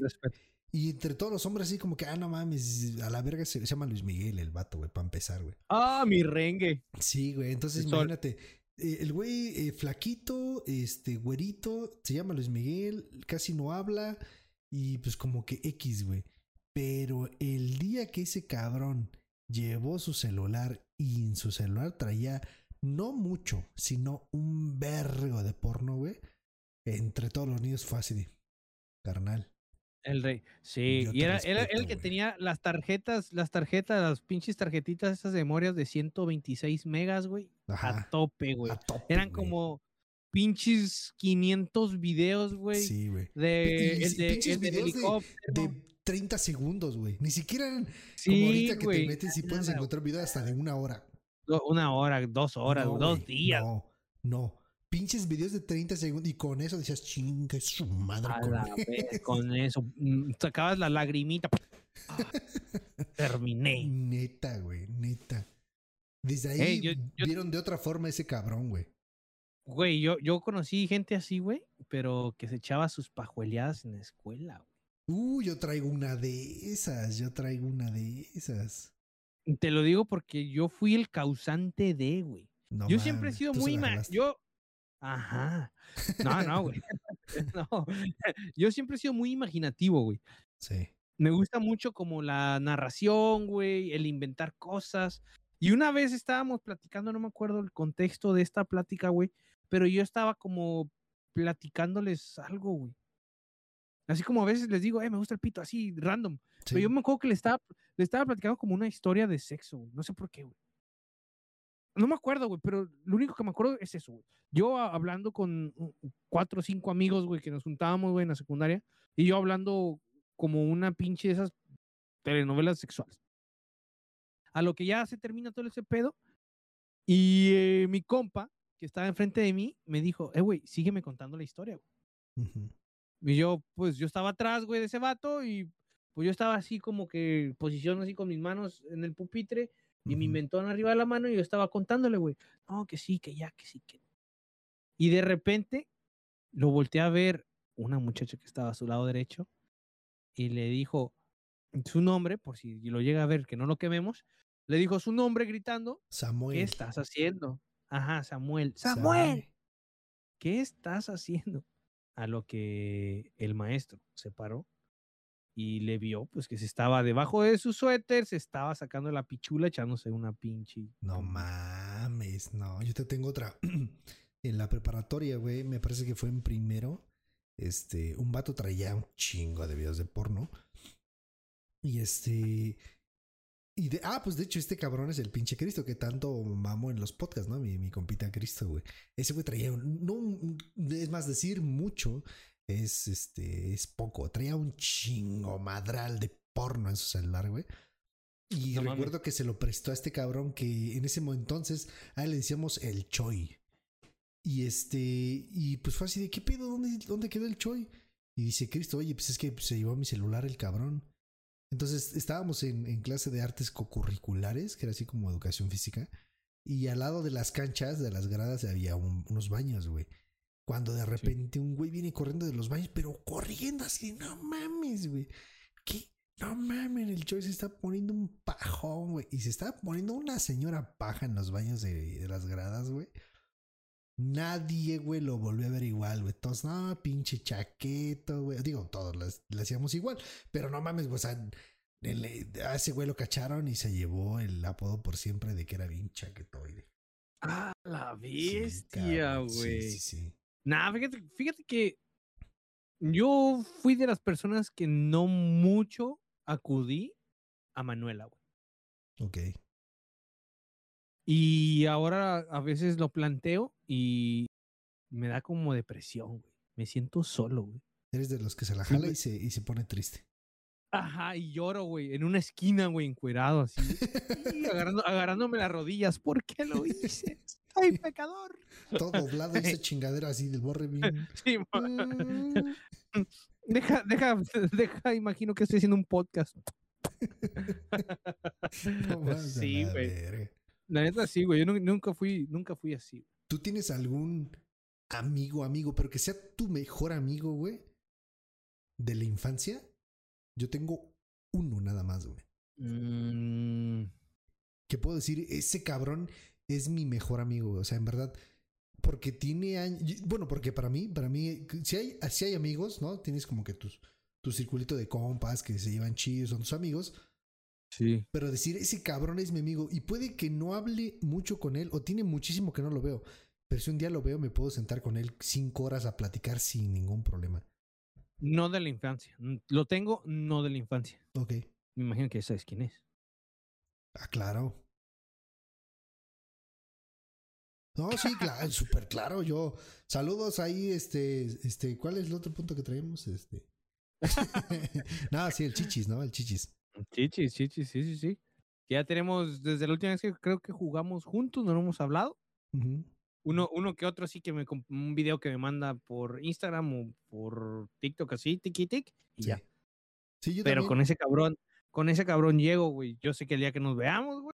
Y entre todos los hombres, así como que, ah, no mames, a la verga se, se llama Luis Miguel, el vato, güey, para empezar, güey. Ah, mi rengue. Sí, güey. Entonces, imagínate. eh, el güey eh, flaquito, este, güerito, se llama Luis Miguel, casi no habla. Y pues como que X, güey. Pero el día que ese cabrón llevó su celular y en su celular traía no mucho, sino un vergo de porno, güey. Entre todos los niños fue así de, carnal. El rey. Sí, Yo y era, era respeto, el que tenía las tarjetas, las tarjetas, las pinches tarjetitas esas memorias de 126 megas, güey. A tope, güey. Eran como pinches 500 videos, güey. Sí, güey. De, Y- el de, pinches el de videos de- helicóptero. De 30 segundos, güey. Ni siquiera eran como sí, ahorita que te metes y puedes encontrar video hasta de una hora. Una hora, dos horas, No, dos días. No, no. Pinches videos de 30 segundos y con eso decías, chinga, es su madre con la vez, con eso. mm, Sacabas la lagrimita. Ah, Terminé. Neta, güey, neta. Desde ahí Ey, yo- yo- vieron de otra forma ese cabrón, güey. Güey, yo, yo conocí gente así, güey, pero que se echaba sus pajueleadas en la escuela, güey. Uh, yo traigo una de esas, yo traigo una de esas. Te lo digo porque yo fui el causante de, güey. No yo siempre he sido muy... Yo... Ajá. No, no, güey. no. Yo siempre he sido muy imaginativo, güey. Sí. Me gusta mucho como la narración, güey, el inventar cosas. Y una vez estábamos platicando, no me acuerdo el contexto de esta plática, güey, pero yo estaba como platicándoles algo, güey. Así como a veces les digo, eh, me gusta el pito, así, random. Pero sí. yo me acuerdo que le estaba, le estaba platicando como una historia de sexo, güey. No sé por qué, güey. No me acuerdo, güey, pero lo único que me acuerdo es eso, güey. Yo a- hablando con uh, cuatro o cinco amigos, güey, que nos juntábamos, güey, en la secundaria, y yo hablando como una pinche de esas telenovelas sexuales. A lo que ya se termina todo ese pedo, y eh, mi compa, que estaba enfrente de mí, me dijo, eh, güey, sígueme contando la historia, güey. Ujú. Y yo, pues, yo estaba atrás, güey, de ese vato y pues yo estaba así como que posición así con mis manos en el pupitre y mi mentón arriba de la mano y yo estaba contándole, güey. No, que sí, que ya, que sí, que. Y de repente lo volteé a ver una muchacha que estaba a su lado derecho y le dijo su nombre, por si lo llega a ver, que no lo quememos, le dijo su nombre gritando, Samuel. ¿qué estás haciendo? Ajá, Samuel. Samuel. ¿qué estás haciendo? A lo que el maestro se paró y le vio, pues que se estaba debajo de su suéter, se estaba sacando la pichula echándose una pinche. No mames, no. Yo te tengo otra. en la preparatoria, güey, me parece que fue en primero. Este, un vato traía un chingo de videos de porno. Y este. Y de, ah, pues de hecho, este cabrón es el pinche Cristo que tanto mamo en los podcasts, ¿no? Mi, mi compita Cristo, güey. Ese güey traía un, no, un- es más decir mucho, es este, es poco. Traía un chingo madral de porno en su celular, güey. Y No recuerdo que se lo prestó a este cabrón que en ese entonces a él le decíamos el Choi. Y este, y pues fue así de, ¿qué pedo? ¿Dónde, dónde quedó el Choi? Y dice Cristo, oye, pues es que se llevó mi celular el cabrón. Entonces estábamos en, en clase de artes cocurriculares, que era así como educación física, y al lado de las canchas, de las gradas, había un- unos baños, güey. Cuando de repente un güey viene corriendo de los baños, pero corriendo así, no mames, güey. ¿Qué? No mames, el Choi se está poniendo un pajón, güey. Y se está poniendo una señora paja en los baños de, de las gradas, güey. Nadie, güey, lo volvió a ver igual, güey. Todos, no, pinche chaqueto, güey. Digo, todos las- le hacíamos igual. Pero no mames, güey. O sea, el- a ese güey lo cacharon y se llevó el apodo por siempre de que era bien chaquetoide. ¡Ah, la bestia, cabrón. Sí, güey! Sí, sí. Nah, fíjate, fíjate que yo fui de las personas que no mucho acudí a Manuela, güey. Ok. Y ahora a veces lo planteo y me da como depresión, güey. Me siento solo, güey. Eres de los que se la jala y se, y se pone triste. Ajá, y lloro, güey, en una esquina, güey, encuerado así. agarrando, agarrándome las rodillas. ¿Por qué lo hice? Soy pecador. Todo doblado esa chingadera así del borre bien. Sí, Mm. deja, deja, deja, imagino que estoy haciendo un podcast. No Sí, güey. La neta sí, güey. Yo nu- nunca fui, nunca fui así. ¿Tú tienes algún amigo, amigo, pero que sea tu mejor amigo, güey? De la infancia. Yo tengo uno nada más, güey. Mm, Que puedo decir, ese cabrón es mi mejor amigo. O sea, en verdad. Porque tiene años. Bueno, porque para mí, para mí, si hay, si hay amigos, ¿no? Tienes como que tus, tu circulito de compas que se llevan chidos, son tus amigos. sí. Pero decir, ese cabrón es mi amigo y puede que no hable mucho con él o tiene muchísimo que no lo veo. Pero si un día lo veo, me puedo sentar con él cinco horas a platicar sin ningún problema. No de la infancia. Lo tengo, no de la infancia. Ok. Me imagino que ya sabes quién es. Ah, claro. No, sí, claro, súper claro. Yo, saludos ahí, este, este, ¿cuál es el otro punto que traemos? Este. no, sí, el chichis, ¿no? El chichis. Chichis, chichis, sí, sí, sí. Que ya tenemos, desde la última vez que creo que jugamos juntos, no lo hemos hablado. Uno, uno que otro sí que me un video que me manda por Instagram o por TikTok así, tiki tic, y Sí. ya. Sí, yo Pero también. con ese cabrón, con ese cabrón llego, güey. Yo sé que el día que nos veamos, güey,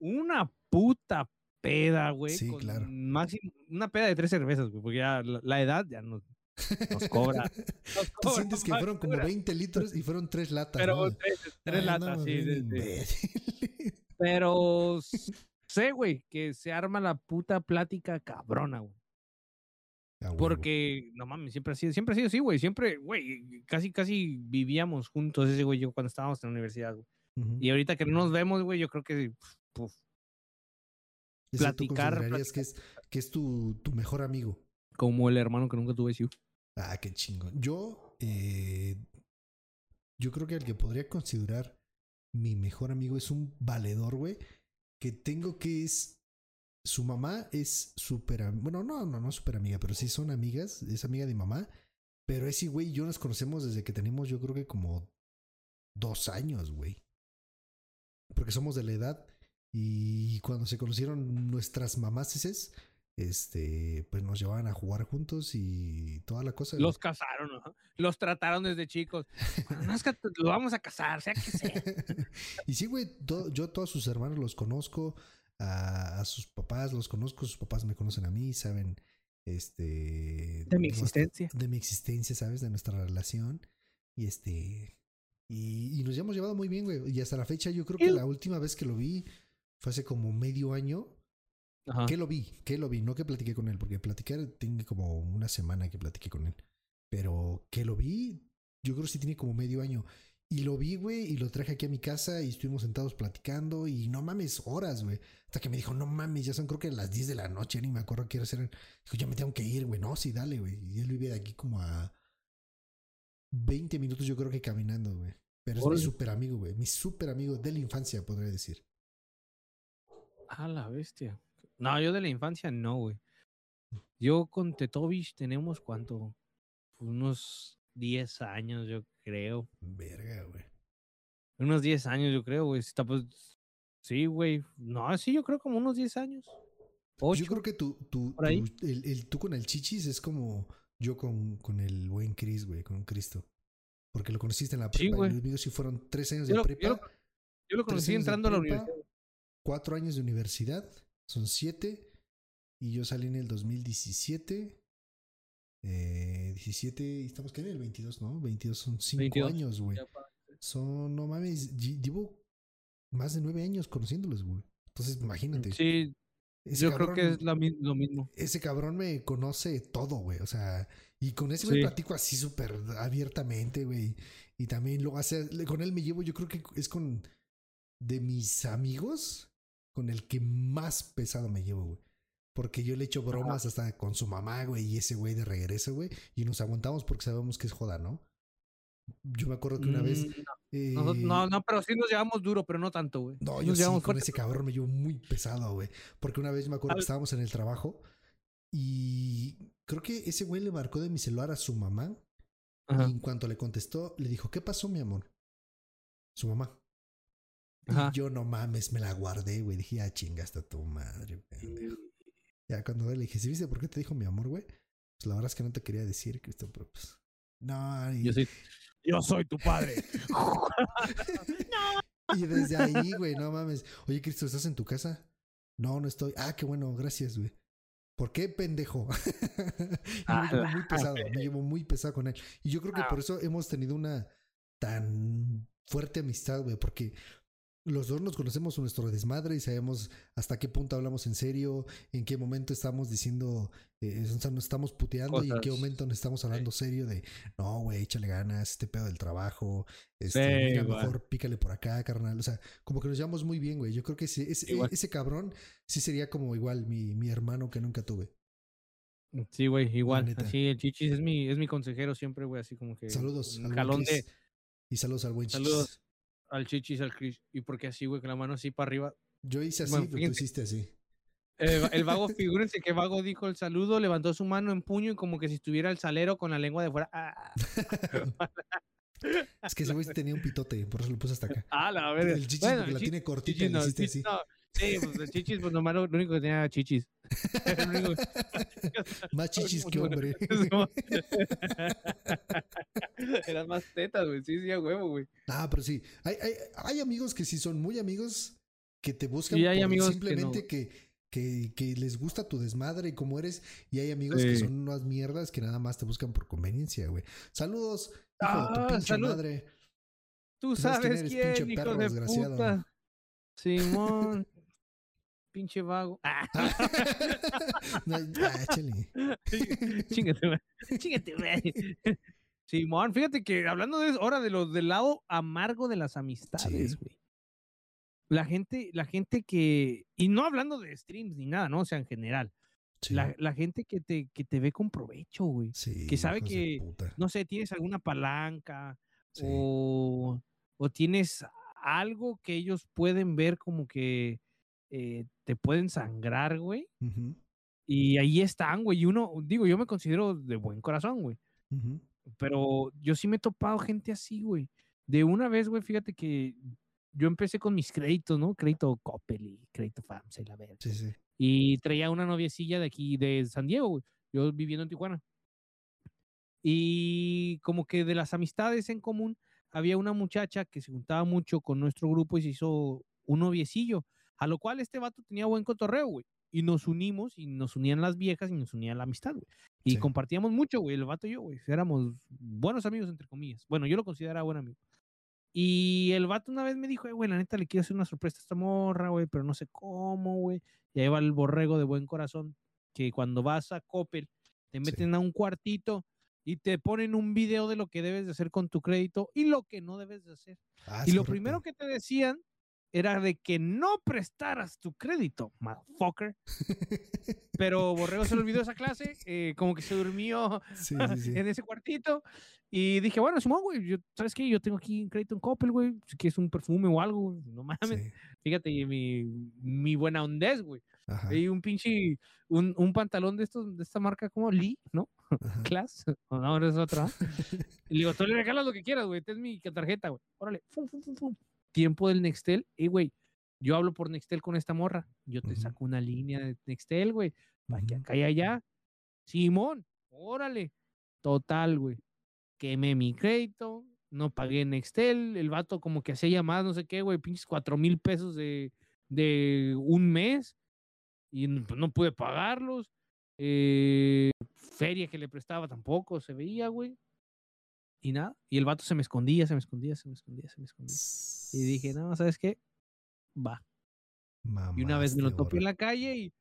una puta peda, güey. Sí, con claro. Máximo, una peda de tres cervezas, güey, porque ya la, la edad ya nos, nos cobra. nos Tú cobra sientes que fueron como factura. 20 litros y fueron tres latas. Pero ¿no? tres, tres Ay, latas, no, sí, sí. Pero sé, güey, que se arma la puta plática cabrona, güey. Porque, no mames, siempre ha sido, siempre ha sido así, güey. Siempre, güey, casi, casi vivíamos juntos ese güey yo cuando estábamos en la universidad, güey. Y ahorita que no nos vemos, güey, yo creo que, puf, Ese tú platicar, considerarías que es, que es tu, tu mejor amigo. como el hermano que nunca tuve, sí. Ah, qué chingón. Yo, eh, yo creo que el que podría considerar mi mejor amigo es un valedor, güey, que tengo que es... Su mamá es súper... Bueno, no, no, no súper amiga, pero sí son amigas. Es amiga de mi mamá. Pero ese güey y yo nos conocemos desde que tenemos, yo creo que como dos años, güey. Porque somos de la edad. Y cuando se conocieron nuestras mamás, este, pues nos llevaban a jugar juntos y toda la cosa. Los casaron, ¿no? Los trataron desde chicos. No es que te- lo vamos a casar, sea que sea. y sí, güey, to- yo todos sus hermanos los conozco, a, a sus papás los conozco, sus papás me conocen a mí, saben, este... De mi existencia. de mi existencia, ¿sabes? De nuestra relación. Y este... Y, y nos hemos llevado muy bien, güey. Y hasta la fecha yo creo que El- la última vez que lo vi fue hace como medio año. Ajá. ¿Qué lo vi? ¿Qué lo vi? No que platiqué con él, porque platicar tiene como una semana que platiqué con él. Pero que lo vi, yo creo que sí tiene como medio año. Y lo vi, güey, y lo traje aquí a mi casa y estuvimos sentados platicando y no mames, horas, güey. Hasta que me dijo, no mames, ya son creo que las 10 de la noche, ni me acuerdo qué eran. Dijo, ya me tengo que ir, güey. No, sí, dale, güey. Y él vive de aquí como a 20 minutos, yo creo que caminando, güey. Pero es mi súper amigo, güey. Mi súper amigo de la infancia, podría decir. A la bestia. No, yo de la infancia no, güey. Yo con Tetovich tenemos cuánto? Unos 10 años, yo creo. Verga, güey. Unos 10 años, yo creo, güey. Está, pues, sí, güey. No, sí, yo creo como unos 10 años. Pues Yo Ocho. creo que tú, tú, tú- el, el- tú con el chichis es como yo con, con el buen Chris, güey, con Cristo. Porque lo conociste en la Sí, prepa. güey. y los míos sí fueron tres años Yo de lo- yo prepa, lo- Yo lo conocí entrando a la universidad. Cuatro años de universidad, son siete. Y yo salí en el 2017. Eh, 17, y estamos que en el 22, ¿no? 22 son cinco 22. años, güey. Son, no mames, ll- llevo más de nueve años conociéndolos, güey. Entonces, imagínate. Sí, ese yo creo que es la lo mismo. ese cabrón me conoce todo, güey. O sea, y con ese Sí. me platico así súper abiertamente, güey. Y también lo hace, con él me llevo, yo creo que es con de mis amigos, con el que más pesado me llevo, güey. Porque yo le echo bromas hasta con su mamá, güey, y ese güey de regreso, güey. Y nos aguantamos porque sabemos que es joda, ¿no? Yo me acuerdo que una vez. Mm, eh, no, no, no, pero sí nos llevamos duro, pero no tanto, güey. no, yo nos sí, con fuerte. ese cabrón me llevo muy pesado, güey. Porque una vez me acuerdo que estábamos en el trabajo y creo que ese güey le marcó de mi celular a su mamá Ajá, y en cuanto le contestó, le dijo, ¿qué pasó, mi amor? Su mamá. Ajá. Y yo no mames, me la guardé, güey. Dije, ya chingaste a tu madre, pendejo. Ya cuando le dije, ¿sí viste por qué te dijo mi amor, güey? Pues la verdad es que no te quería decir, Cristo, pero pues. No, y, Yo soy, yo soy tu padre. y desde ahí, güey, no mames. Oye, Cristo, ¿estás en tu casa? No, no estoy. Ah, qué bueno, gracias, güey. ¿Por qué pendejo? y A me llevo muy pesado, me llevo muy pesado con él. Y yo creo que Ah. por eso hemos tenido una tan fuerte amistad, güey, porque los dos nos conocemos nuestro desmadre y sabemos hasta qué punto hablamos en serio, en qué momento estamos diciendo, eh, o sea, nos estamos puteando y en qué momento nos estamos hablando serio de, no, güey, échale ganas, este pedo del trabajo, este, Sí, mira, mejor pícale por acá, carnal. O sea, como que nos llevamos muy bien, güey. Yo creo que ese, ese, ese cabrón sí sería como igual mi, mi hermano que nunca tuve. Sí, güey, igual. Así, el chichis es mi, es mi consejero siempre, güey, así como que. Saludos un jalón de. Y saludos al buen Chichis. Saludos al chichis, al Chris. Y porque así, güey, con la mano así para arriba. Yo hice así, Bueno, pero tú hiciste así. El, va- el vago, figúrense que vago dijo el saludo, levantó su mano en puño y como que si estuviera el salero con la lengua de fuera. Ah, Es que ese güey tenía un pitote, por eso lo puse hasta acá. ah, la verga. El chichis Bueno, porque el la tiene cortita y no, hiciste así. no. Sí, pues el chichis, pues nomás lo, lo único que tenía era chichis. Único- Más chichis que hombre. Eran más tetas, güey. Sí, sí, a huevo, güey. Ah, pero sí. Hay, hay, hay amigos que sí son muy amigos que te buscan Y hay por amigos que simplemente no. que, que, que les gusta tu desmadre y cómo eres. Y hay amigos que son unas mierdas que nada más te buscan por conveniencia, güey. Saludos, hijo de tu Ah, pinche salud. madre. Tú sabes quién eres, quién, hijo perro de desgraciado. puta. Simón. Pinche vago. Ah, No, ah. Chingate, güey. Chingate, güey. Simón, fíjate que hablando de ahora de los del lado amargo de las amistades, Sí. güey. La gente, la gente que, y no hablando de streams ni nada, ¿no? O sea, en general, Sí, la, la gente que te, que te ve con provecho, güey. sí, que sabe que-. No sé, tienes alguna palanca Sí. o, o tienes algo que ellos pueden ver como que eh, te pueden sangrar, güey. Ujú, Y ahí están, güey. Y uno, digo, yo me considero de buen corazón, güey. ujú. Pero yo sí me he topado gente así, güey. De una vez, güey, fíjate que yo empecé con mis créditos, ¿no? Crédito Coppel y crédito FAMSA y la verga. Sí, sí. Y traía una noviecilla de aquí, de San Diego, güey. Yo viviendo en Tijuana. Y como que de las amistades en común, había una muchacha que se juntaba mucho con nuestro grupo y se hizo un noviecillo. A lo cual este vato tenía buen cotorreo, güey. Y nos unimos y nos unían las viejas y nos unía la amistad, güey. Y Sí. compartíamos mucho, güey, el vato y yo, güey. Éramos buenos amigos, entre comillas. Bueno, yo lo consideraba buen amigo. Y el vato una vez me dijo, "Eh, güey, la neta le quiero hacer una sorpresa a esta morra, güey, pero no sé cómo, güey. Y ahí va el borrego de buen corazón, que cuando vas a Coppel, te Sí. meten a un cuartito y te ponen un video de lo que debes de hacer con tu crédito y lo que no debes de hacer. Ah, y lo correcto. primero que te decían era de que no prestaras tu crédito, motherfucker. Pero Borrego se le olvidó esa clase, eh, como que se durmió Sí, sí, sí. en ese cuartito. Y dije, bueno, Simón, güey, yo, ¿sabes qué? Yo tengo aquí un crédito en Coppel, güey. Si quieres un perfume o algo, güey, no mames. Fíjate, y mi, mi buena ondez, güey. Ajá, Y un pinche, un, un pantalón de estos, de esta marca como Lee, ¿no? ajá. Class. O no, es otra. y le digo, tú le regalas lo que quieras, güey. Esta es mi tarjeta, güey. Órale. Fum, fum, fum, fum. Tiempo del Nextel. Y, güey, yo hablo por Nextel con esta morra. Yo te saco una línea de Nextel, güey. Para que acá y allá. Simón, órale. Total, güey. Quemé mi crédito. No pagué Nextel. El vato como que hacía llamadas, no sé qué, güey. Pinches cuatro mil pesos de, de un mes. Y n- pues, no pude pagarlos. Eh, feria que le prestaba tampoco se veía, güey. Y nada. Y el vato se me escondía, se me escondía, se me escondía, se me escondía. Y dije, no, ¿sabes qué? Va. Y una vez me lo topé en la calle y.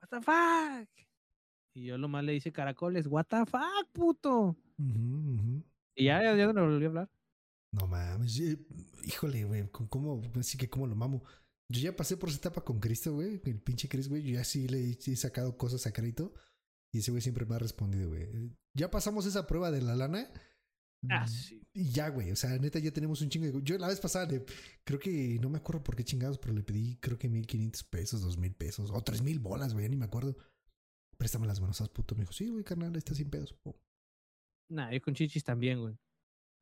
¿What the fuck? Y yo nomás le hice caracoles, ¿What the fuck, puto? Y ya, ya, ya no le volví a hablar. No mames, híjole, güey, cómo, así que cómo lo mamo. Yo ya pasé por esa etapa con Cristo, güey, el pinche Chris, güey, yo ya sí le he, he sacado cosas a crédito y ese güey siempre me ha respondido, güey. Ya pasamos esa prueba de la lana Ah, sí. Y ya, güey, o sea, neta ya tenemos un chingo de... Yo la vez pasada, le- creo que, no me acuerdo por qué chingados, pero le pedí creo que 1500 pesos, 2000 pesos, o 3000 bolas, güey, ya ni me acuerdo. Préstame las buenas, puto. Me dijo, sí, güey, carnal, está sin pedos. Oh, Nah, yo con chichis también, güey.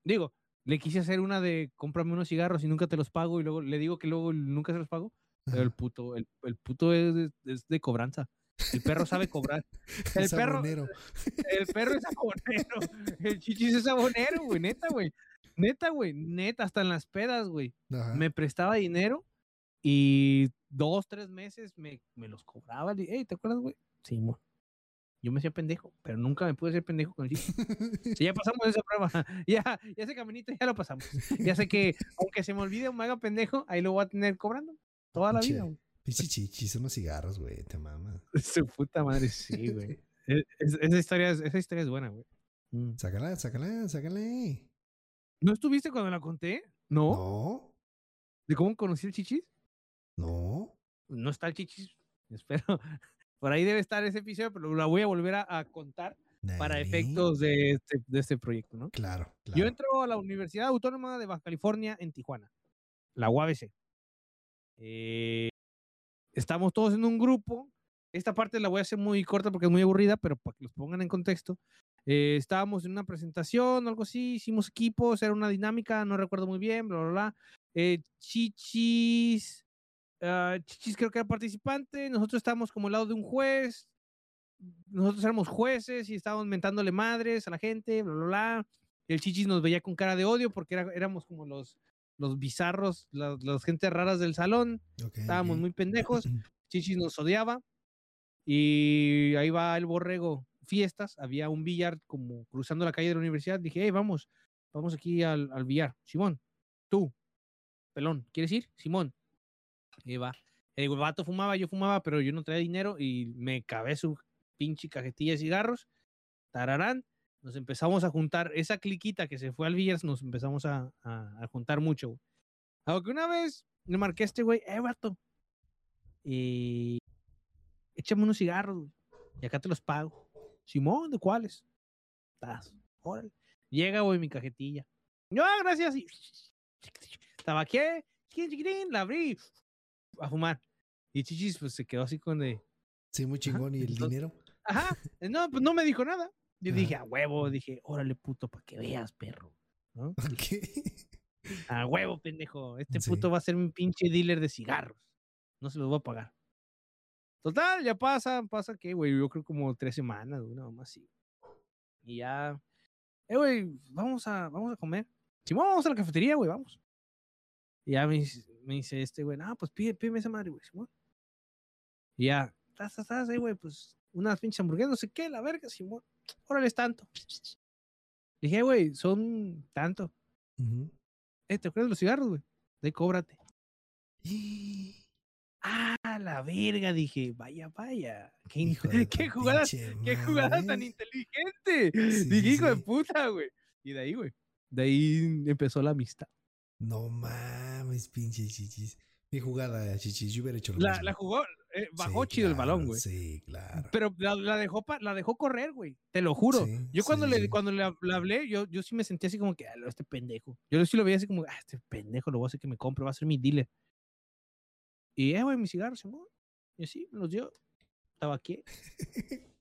Digo, le quise hacer una de cómprame unos cigarros y nunca te los pago y luego le digo que luego nunca se los pago. Pero el puto, el, el puto es de cobranza. El perro sabe cobrar. El perro, abonero. el perro es abonero. El chichis es abonero, güey. Neta, güey. Neta, güey. Neta, hasta en las pedas, güey. Me prestaba dinero y dos, tres meses me, me los cobraba. Hey, ¿te acuerdas, güey? Sí, mo. Yo me hacía pendejo, pero nunca me pude hacer pendejo con el chichis. Sí, ya pasamos esa prueba. Ya, ya ese caminito ya lo pasamos. Ya sé que, aunque se me olvide o me haga pendejo, ahí lo voy a tener cobrando toda la Che. vida. güey. Pinche chichis, unos cigarros, güey, te mamas. Su puta madre, sí, güey. Es- es- esa, historia es, esa historia es buena, güey. Mm. Sácala, sácala, sácala. ¿No estuviste cuando la conté? ¿No? No, ¿De cómo conocí el chichis? no. No está el chichis. Espero. Por ahí debe estar ese episodio, pero la voy a volver a, a contar para efectos de este, de este proyecto, ¿no? Claro, claro. Yo entro a la Universidad Autónoma de Baja California en Tijuana, la UABC. Eh, estamos todos en un grupo. Esta parte la voy a hacer muy corta porque es muy aburrida, pero para que los pongan en contexto. Eh, estábamos en una presentación, algo así, hicimos equipos, era una dinámica, no recuerdo muy bien, bla, bla, bla. Eh, Chichis, ah, Chichis creo que era participante, nosotros estábamos como al lado de un juez, nosotros éramos jueces y estábamos mentándole madres a la gente, bla, bla, bla. El Chichis nos veía con cara de odio porque éramos como los, los bizarros, las, las gentes raras del salón, Ok, estábamos muy pendejos. Chichis nos odiaba. Y ahí va el borrego. Fiestas, había un billar como cruzando la calle de la universidad. Dije, hey, vamos, vamos aquí al, al billar. Simón, tú, pelón, ¿quieres ir? Simón. Y va. El vato fumaba, yo fumaba, pero yo no traía dinero y me cabé su pinche cajetilla de cigarros. Tararán. Nos empezamos a juntar. Esa cliquita que se fue al billar, nos empezamos a, a- a juntar mucho. güey. Aunque una vez le marqué a este güey, eh, vato, y échame unos cigarros, güey, y acá te los pago. Simón, ¿de cuáles? Tas, órale. Llega, güey, mi cajetilla. No, gracias. Y... Tabaqué, la abrí. A fumar. Y Chichis, pues se quedó así con de. Sí, muy chingón. ¿Y el entonces- dinero? Ajá, no, pues no me dijo nada. Yo Ajá. dije, a huevo, dije, órale, puto, para que veas, perro. ¿no? Ok. A huevo, pendejo. Este Sí. puto va a ser mi pinche dealer de cigarros. No se los voy a pagar. Total, ya pasa, pasa que, güey, yo creo como tres semanas, nada más así. Y ya. Eh, güey, vamos a, vamos a comer. Si vamos a la cafetería, güey, vamos. Y ya me, dice- me dice este, güey, ah, pues pide, pídeme esa madre, güey, Simón. Y ya, estás, estás, eh, güey, pues unas pinches hamburguesas, no sé qué, la verga, Simón. Órale, es tanto. Dije, "Eh, güey, son tanto. Ujú. Eh, ¿te acuerdas de los cigarros, güey? De ahí cóbrate. Ah, la verga, dije, vaya, vaya. Qué, Hijo de qué jugada, qué jugada tan inteligente. Sí, dije, sí, hijo de puta, güey. Y de ahí, güey. De ahí empezó la amistad. No mames, pinche chichis. Mi jugada, chichis. Yo hubiera hecho lo La, mismo. la jugó, eh, bajó Sí, chido el balón, güey. Sí, claro. Pero la, la dejó pa- la dejó correr, güey. Te lo juro. Sí, yo cuando sí, le cuando le, hab- le hablé, yo, yo sí me sentía así como que, "Ah, este pendejo. Yo sí lo veía así como, ah, este pendejo lo voy a hacer que me compre, va a ser mi dealer. Y, eh, güey, mi cigarro, Simón. Y así, me los dio. Estaba aquí.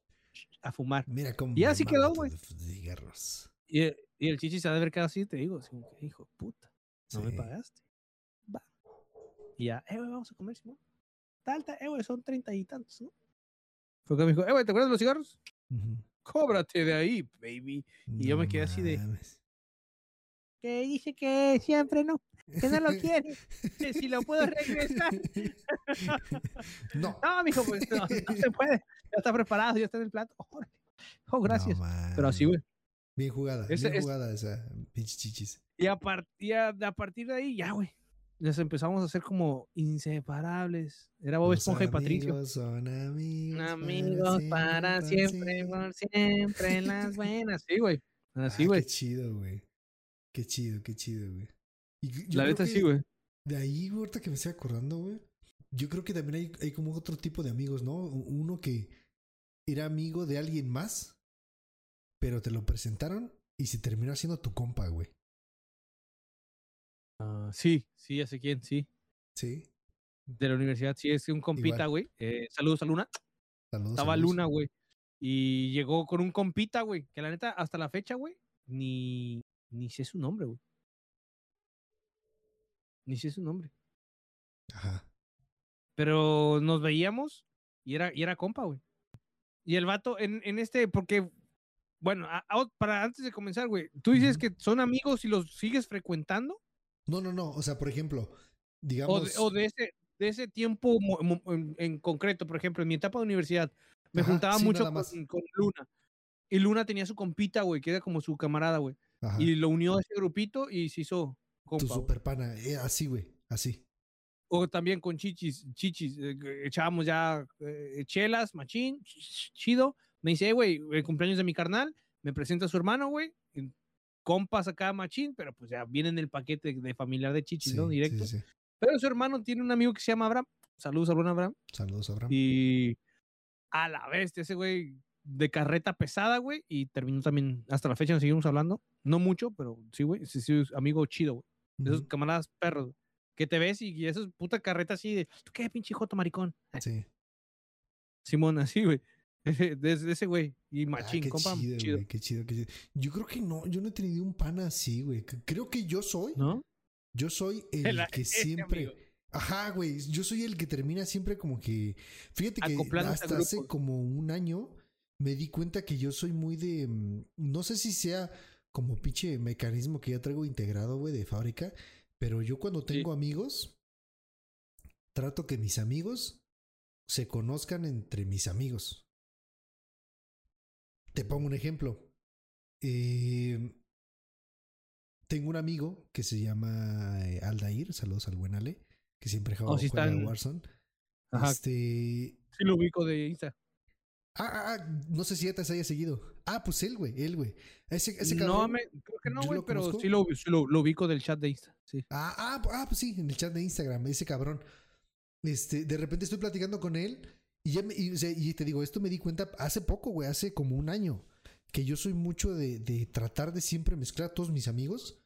a fumar. Mira cómo. Y así quedó, güey. tus cigarros. Y, y el chichi se ha de haber quedado así, te digo, así como que, hijo de puta, no me pagaste. Va. Y ya, eh, güey, vamos a comer, Simón. Tal, tal, eh, güey, son treinta y tantos, ¿no? Fue que me dijo, eh, güey, ¿te acuerdas de los cigarros? Ujú. Cóbrate de ahí, baby. Y yo me quedé así de- mames. Que dice que siempre no, que no lo quiere, que si lo puedo regresar. no. No, mijo, pues no, no se puede. Ya está preparado, ya está en el plato. Oh, gracias. No Pero así, güey. Bien jugada. Ese bien es- jugada esa pinche chichis. Y a, par- y a, a partir de ahí, ya, güey. Nos empezamos a hacer como inseparables. Era Bob Esponja y Patricio. amigos Son amigos. Amigos para siempre, por siempre, en las buenas. Sí, güey. Así, Ah, güey. Qué chido, güey. Qué chido, qué chido, güey. La neta sí, güey. De ahí, güey, ahorita que me estoy acordando, güey. Yo creo que también hay, hay como otro tipo de amigos, ¿no? Uno que era amigo de alguien más, pero te lo presentaron y se terminó haciendo tu compa, güey. Ah, sí, sí, ya sé quién, sí. Sí. De la universidad, sí, es un compita, güey. Eh, saludos a Luna. Saludos. Estaba saludos. Luna, güey. Y llegó con un compita, güey. Que la neta, hasta la fecha, güey, ni, ni sé su nombre, güey. Ni sé su nombre. Ajá. Pero nos veíamos y era, y era compa, güey. Y el vato en, en este, porque, bueno, a- a- para antes de comenzar, güey, tú dices que son amigos y los sigues frecuentando, No, no, no. O sea, por ejemplo, o digamos. de, o de ese, de ese tiempo en, en concreto, por ejemplo, en mi etapa de universidad, Me Ajá, juntaba sí, mucho con, con Luna. Y Luna tenía su compita, güey, que era como su camarada, güey. Y lo unió a ese grupito y se hizo tu compa. güey. super pana. eh, así, güey. Así. O también con Chichis, Chichis, eh, echábamos ya eh, chelas, machín, ch- chido. Me dice, "Eh, güey, el cumpleaños de mi carnal, me presenta a su hermano, güey. Compas acá, machín, pero pues ya viene en el paquete de familiar de Chichis, Sí, ¿no? Directo. sí, sí. Pero su hermano tiene un amigo que se llama Abraham. Saludos a Bruno Abraham. Saludos, Abraham. Y a la bestia, ese güey de carreta pesada, güey. Y terminó también, hasta la fecha nos seguimos hablando. No mucho, pero sí, güey. Sí, sí, amigo chido, güey. De esos camaradas perros, güey, Que te ves y, y eso es puta carreta así de, ¿tú qué pinche joto maricón? Sí. Simón, así, güey. De ese- de ese güey. Y Ah, machín, qué compa, chido, chido. güey, qué chido, qué chido. Yo creo que no, yo no he tenido un pana así, güey. Creo que yo soy, ¿No? yo soy el El- que siempre, amigo. ajá, güey, yo soy el que termina siempre como que, fíjate que hasta hace como un año me di cuenta que yo soy muy de, mm, no sé si sea como pinche mecanismo que ya traigo integrado, güey, de fábrica, pero yo cuando Sí. tengo amigos, trato que mis amigos se conozcan entre mis amigos. Te pongo un ejemplo. Eh, tengo un amigo que se llama eh, Aldair, saludos al buen Ale, que siempre juega, Oh, sí juega están- Warzone. Ajá. Este, Sí lo ubico de Insta. ah, ah, ah, no sé si ya te haya seguido. Ah, pues él, güey, él, güey. Ese, ese no, cabrón. me, creo que no, ¿yo güey, lo pero sí, lo, sí lo, lo ubico del chat de Insta. Sí. Ah, ah, ah, pues sí, en el chat de Instagram, ese cabrón. Este, de repente estoy platicando con él y ya me, y, te digo, esto me di cuenta hace poco, güey, hace como un año, que yo soy mucho de, de tratar de siempre mezclar a todos mis amigos,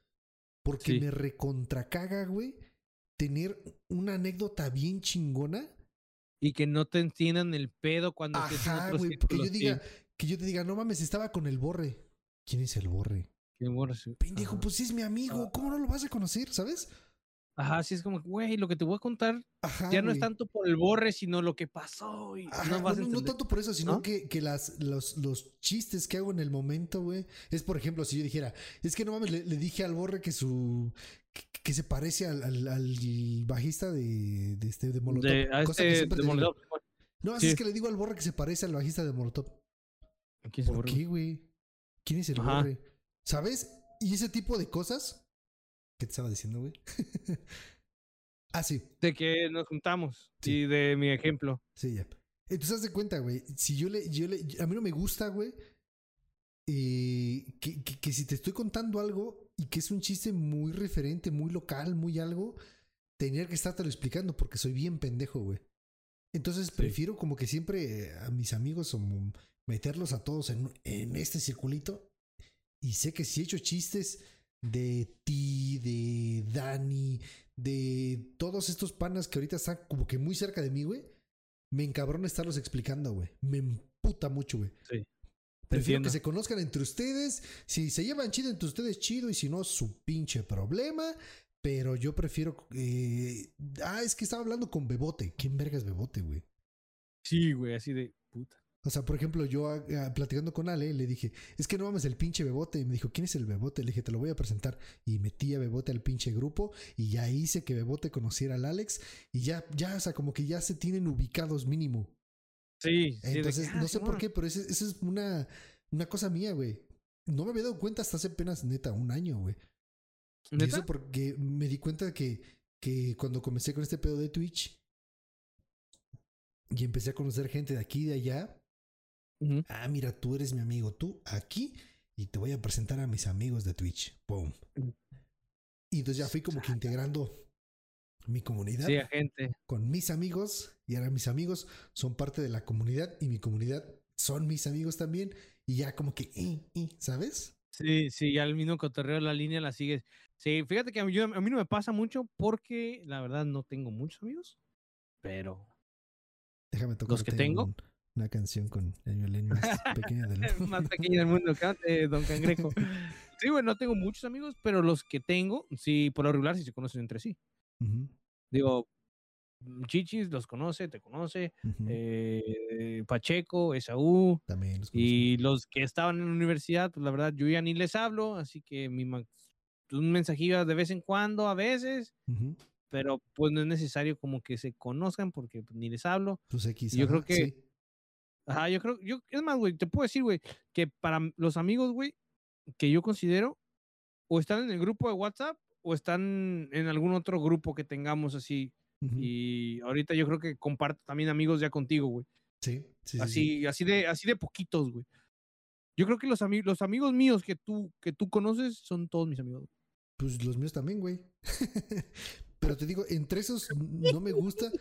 porque Sí. me recontracaga, güey, tener una anécdota bien chingona. Y que no te entiendan el pedo cuando Ajá, otros güey, porque yo diga, que yo te diga, no mames, estaba con el borre. ¿Quién es el borre? Morro, sí. Pendejo, Ajá. pues es mi amigo, ¿cómo no lo vas a conocer, sabes? Ajá, sí es como, güey, lo que te voy a contar Ajá. ya no es tanto por el borre, sino lo que pasó. Y Ajá, no vas a no, tanto por eso, sino ¿no? que, que las, los, los chistes que hago en el momento, güey, es por ejemplo, si yo dijera, es que no mames, le, le dije al borre que su que, que se parece al, al, al bajista de, de este de Molotov. de, a cosa este, de. Molotov. No, sí. es que le digo al borre que se parece al bajista de Molotov. ¿Quién se ¿Por borró? qué, güey? ¿Quién es el Ajá. borre? ¿Sabes? Y ese tipo de cosas. ¿Qué te estaba diciendo, güey? ah, sí. De que nos juntamos. Sí. Y de mi ejemplo. Sí, ya. Entonces, haz de cuenta, güey. Si yo le, yo le, a mí no me gusta, güey. eh, que, que- que si te estoy contando algo y que es un chiste muy referente, muy local, muy algo, tener que estártelo explicando porque soy bien pendejo, güey. Entonces prefiero como que siempre a mis amigos como meterlos a todos en, en este circulito. Y sé que si he hecho chistes de ti, de Dani, de todos estos panas que ahorita están como que muy cerca de mí, güey, me encabrona estarlos explicando, güey. Me emputa mucho, güey. Sí. Prefiero que se conozcan entre ustedes. Si se llevan chido entre ustedes, chido. Y si no, su pinche problema. Pero yo prefiero. eh, Ah, es que estaba hablando con Bebote. ¿Quién verga es Bebote, güey? Sí, güey, así de puta. O sea, por ejemplo, yo ah, ah, platicando con Ale, le dije, es que no mames el pinche Bebote. Y me dijo, ¿quién es el Bebote? Le dije, te lo voy a presentar. Y metí a Bebote al pinche grupo. Y ya hice que Bebote conociera al Alex. Y ya, ya, o sea, como que ya se tienen ubicados mínimo. Sí, sí. que, Entonces, ah, no sé por qué, pero esa es una, una cosa mía, güey. No me había dado cuenta hasta hace apenas, neta, un año, güey. Y eso porque me di cuenta que, que cuando comencé con este pedo de Twitch y empecé a conocer gente de aquí y de allá, Ah, mira, tú eres mi amigo, tú aquí, y te voy a presentar a mis amigos de Twitch. Boom. Mm. Y entonces ya fui como que integrando mi comunidad Sí, a gente. con mis amigos y ahora mis amigos son parte de la comunidad y mi comunidad son mis amigos también y ya como que, eh, eh, ¿sabes? Sí, sí, ya el mismo cotorreo, la línea la sigues. Sí, fíjate que a mí, yo- a mí no me pasa mucho porque la verdad no tengo muchos amigos, pero Déjame tocar Los que tengo. Una canción con el violín más pequeño del mundo. más pequeño del mundo, Don Cangrejo. Sí, güey, no tengo muchos amigos, pero los que tengo, sí, por lo regular, sí se conocen entre sí. Digo, Chichis los conoce, te conoce, eh, Pacheco, Esaú, También los y los que estaban en la universidad, pues la verdad, yo ya ni les hablo, así que mi un mensajillo de vez en cuando, a veces, pero pues no es necesario como que se conozcan porque pues, ni les hablo. Tus X. yo creo que- sí. Ajá, yo creo, yo, es más, güey, te puedo decir, güey, que para los amigos, güey, que yo considero, o están en el grupo de WhatsApp o están en algún otro grupo que tengamos así. Y ahorita yo creo que comparto también amigos ya contigo, güey. Sí, sí, sí, sí. así, así de, así de poquitos, güey. Yo creo que los, ami- los amigos míos que tú, que tú conoces son todos mis amigos. Pues los míos también, güey. Pero te digo, entre esos no me gusta,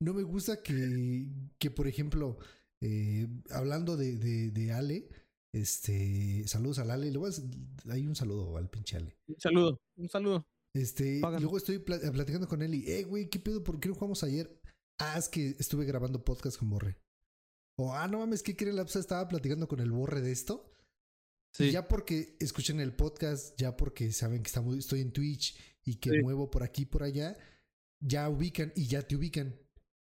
no me gusta que, que por ejemplo, eh, hablando de, de, de Ale, este, saludos al Ale, hacer- hay un saludo al pinche Ale. Un saludo, un saludo. Este, luego estoy pla- platicando con él y, eh, güey, ¿qué pedo? ¿Por qué no jugamos ayer? Ah, es que estuve grabando podcast con Borre. O, ah, no mames, ¿qué creen? Lapsa estaba platicando con el Borre de esto. Sí. ya porque escuchan el podcast, ya porque saben que estamos, estoy en Twitch y que Sí. muevo por aquí y por allá, ya ubican y ya te ubican.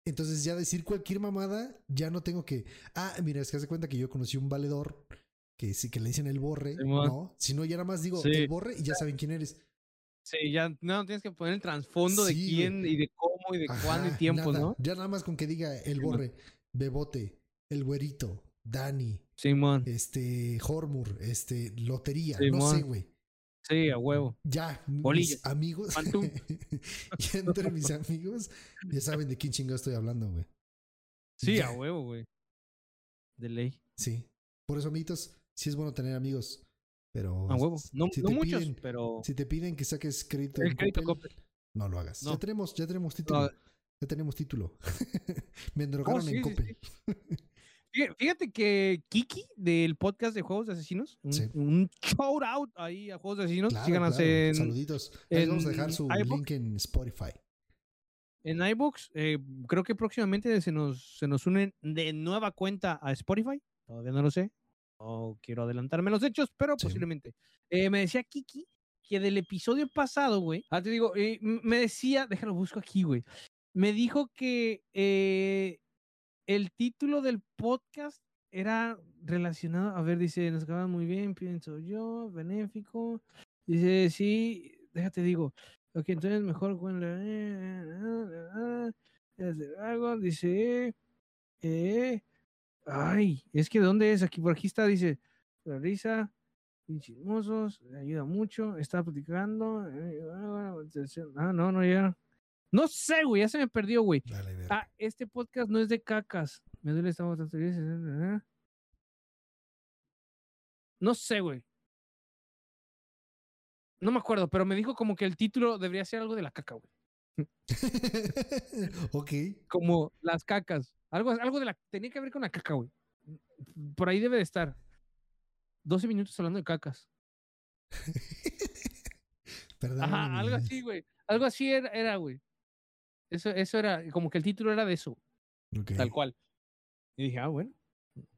Entonces ya decir cualquier mamada, ya no tengo que, ah, mira, es que hace cuenta que yo conocí un valedor que sí que le dicen el borre, no, si no ya nada más digo Sí. el borre y ya saben quién eres. Sí, ya no tienes que poner el trasfondo de güey. quién y de cómo y de cuándo y Ajá, nada, ¿no? Ya nada más con que diga el borre, Bebote, el güerito, Dani, Simón. este, Hormur, este, Lotería, no sé, güey. Sí, a huevo. Ya, Bolillo. mis amigos. Ya entre mis amigos, ya saben de quién chingado estoy hablando, güey. Sí, Ya. a huevo, güey. De ley. Sí. Por eso, amiguitos, sí es bueno tener amigos. Pero. A huevo. No, si no muchos, piden- pero. Si te piden que saques crédito, El en crédito Coppel, Coppel. no lo hagas. Ya tenemos, ya tenemos título. No. Ya tenemos título. Me endrogaron Oh, sí, en sí, Coppel. Fí- Fíjate que Kiki del podcast de Juegos de Asesinos, un, Sí. un shout out ahí a Juegos de Asesinos. Claro, Síganos claro. en, Saluditos. Ahí les vamos a dejar en su link en Spotify. en iBooks. eh, creo que próximamente se nos, se nos unen de nueva cuenta a Spotify. Todavía no lo sé. No quiero adelantarme los hechos, pero Sí. posiblemente. Eh, me decía Kiki que del episodio pasado, güey. Ah, te digo, eh, me decía, déjalo busco aquí, güey. Me dijo que eh, el título del podcast era relacionado. A ver, dice, nos acaban muy bien, pienso yo, benéfico. Dice, sí, déjate digo. Ok, entonces mejor cuando algo dice eh, ay, es que ¿dónde es? Aquí por aquí está, dice la risa, chismosos, ayuda mucho, está platicando. eh, Ah, no, no, ya. No sé, güey, ya se me perdió, güey. Dale. Ah, este podcast no es de cacas. Me duele esta voz. No sé, güey. No me acuerdo, pero me dijo como que el título debería ser algo de la caca, güey. ok. Como las cacas. Algo, algo de la. Tenía que ver con la caca, güey. Por ahí debe de estar. 12 minutos hablando de cacas. Perdón. Ajá, algo así, güey. Algo así era, era, güey. Eso, eso era, como que el título era de eso, Ok. tal cual. Y dije, ah, bueno.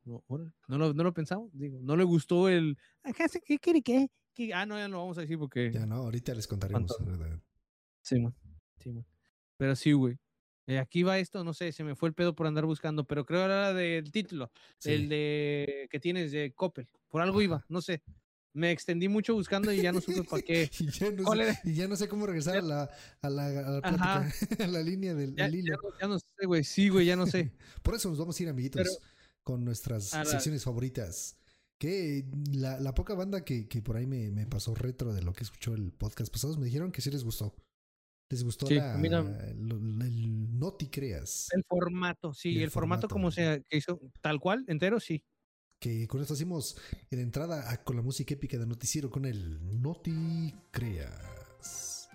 No, órale. no, lo, no lo pensaba. Digo, no le gustó el. "Ajá, sí, ¿Qué quiere qué? ¿Qué?". Ah, no, ya no lo vamos a decir porque. Ya no, ahorita les contaremos. Sí, man. Sí, man. Pero sí, güey. Eh, aquí va esto, no sé, se me fue el pedo por andar buscando, pero creo era del título, Sí. el de que tienes de Coppel. Por algo iba, no sé. Me extendí mucho buscando y ya no supe para qué. Y ya, no ¿Cuál sé, y ya no sé cómo regresar a la, a la, a la Ajá. plática, a la línea del Ya, del ya no, ya no sé, güey. Sí, güey, ya no sé. Por eso nos vamos a ir, amiguitos, Pero- con nuestras A la- secciones favoritas. Que la, la poca banda que, que por ahí me, me pasó retro de lo que escuchó el podcast pasado, me dijeron que sí les gustó. Les gustó Sí, la, lo- el no te creas. El formato, sí, el el, formato, formato. como se que hizo, tal cual, entero, sí. Que con esto hacemos en entrada a- con la música épica de noticiero con el No te creas.